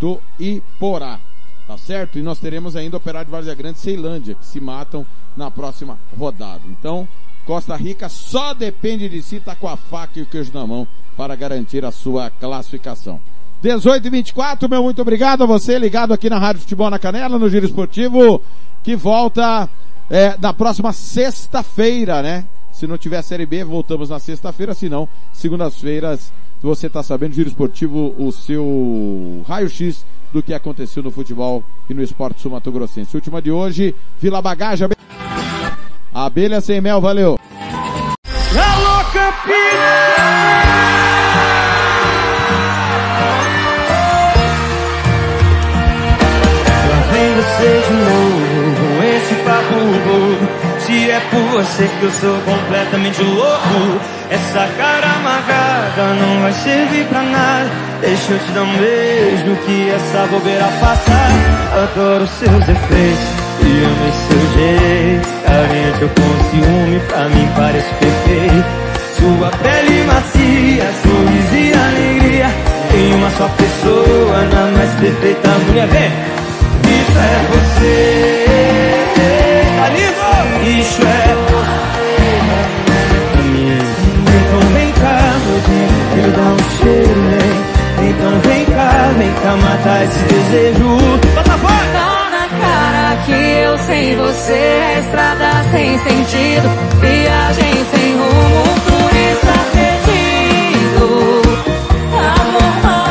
do Iporá. Tá certo? E nós teremos ainda Operário de Várzea Grande e Ceilândia, que se matam na próxima rodada. Então, Costa Rica só depende de si, tá com a faca e o queijo na mão para garantir a sua classificação. 18 e 24, meu muito obrigado a você ligado aqui na Rádio Futebol na Canela, no Giro Esportivo, que volta é, na próxima sexta-feira, né? Se não tiver Série B, voltamos na sexta-feira, se não, segundas-feiras, você está sabendo, Giro Esportivo, o seu raio-x do que aconteceu no futebol e no esporte sul-mato-grossense. Última de hoje, Vila Bagagem, Abelha Sem Mel, valeu! Alô, esse papo bobo. Se é por você que eu sou completamente louco, essa cara amargada não vai servir pra nada. Deixa eu te dar um beijo que essa bobeira passar. Adoro seus defeitos e amo seu jeito. Carente eu com ciúme, pra mim parece perfeito. Sua pele macia, sorriso e alegria. Em uma só pessoa, na mais perfeita mulher. Vem! Isso é você. Isso é você. Então vem cá, meu bem, me dá um cheiro, vem. Então vem cá, vem cá matar esse desejo. Bota fora! Tá na cara que eu sem você é estrada sem sentido, viagem sem rumo, turista perdido, amor mal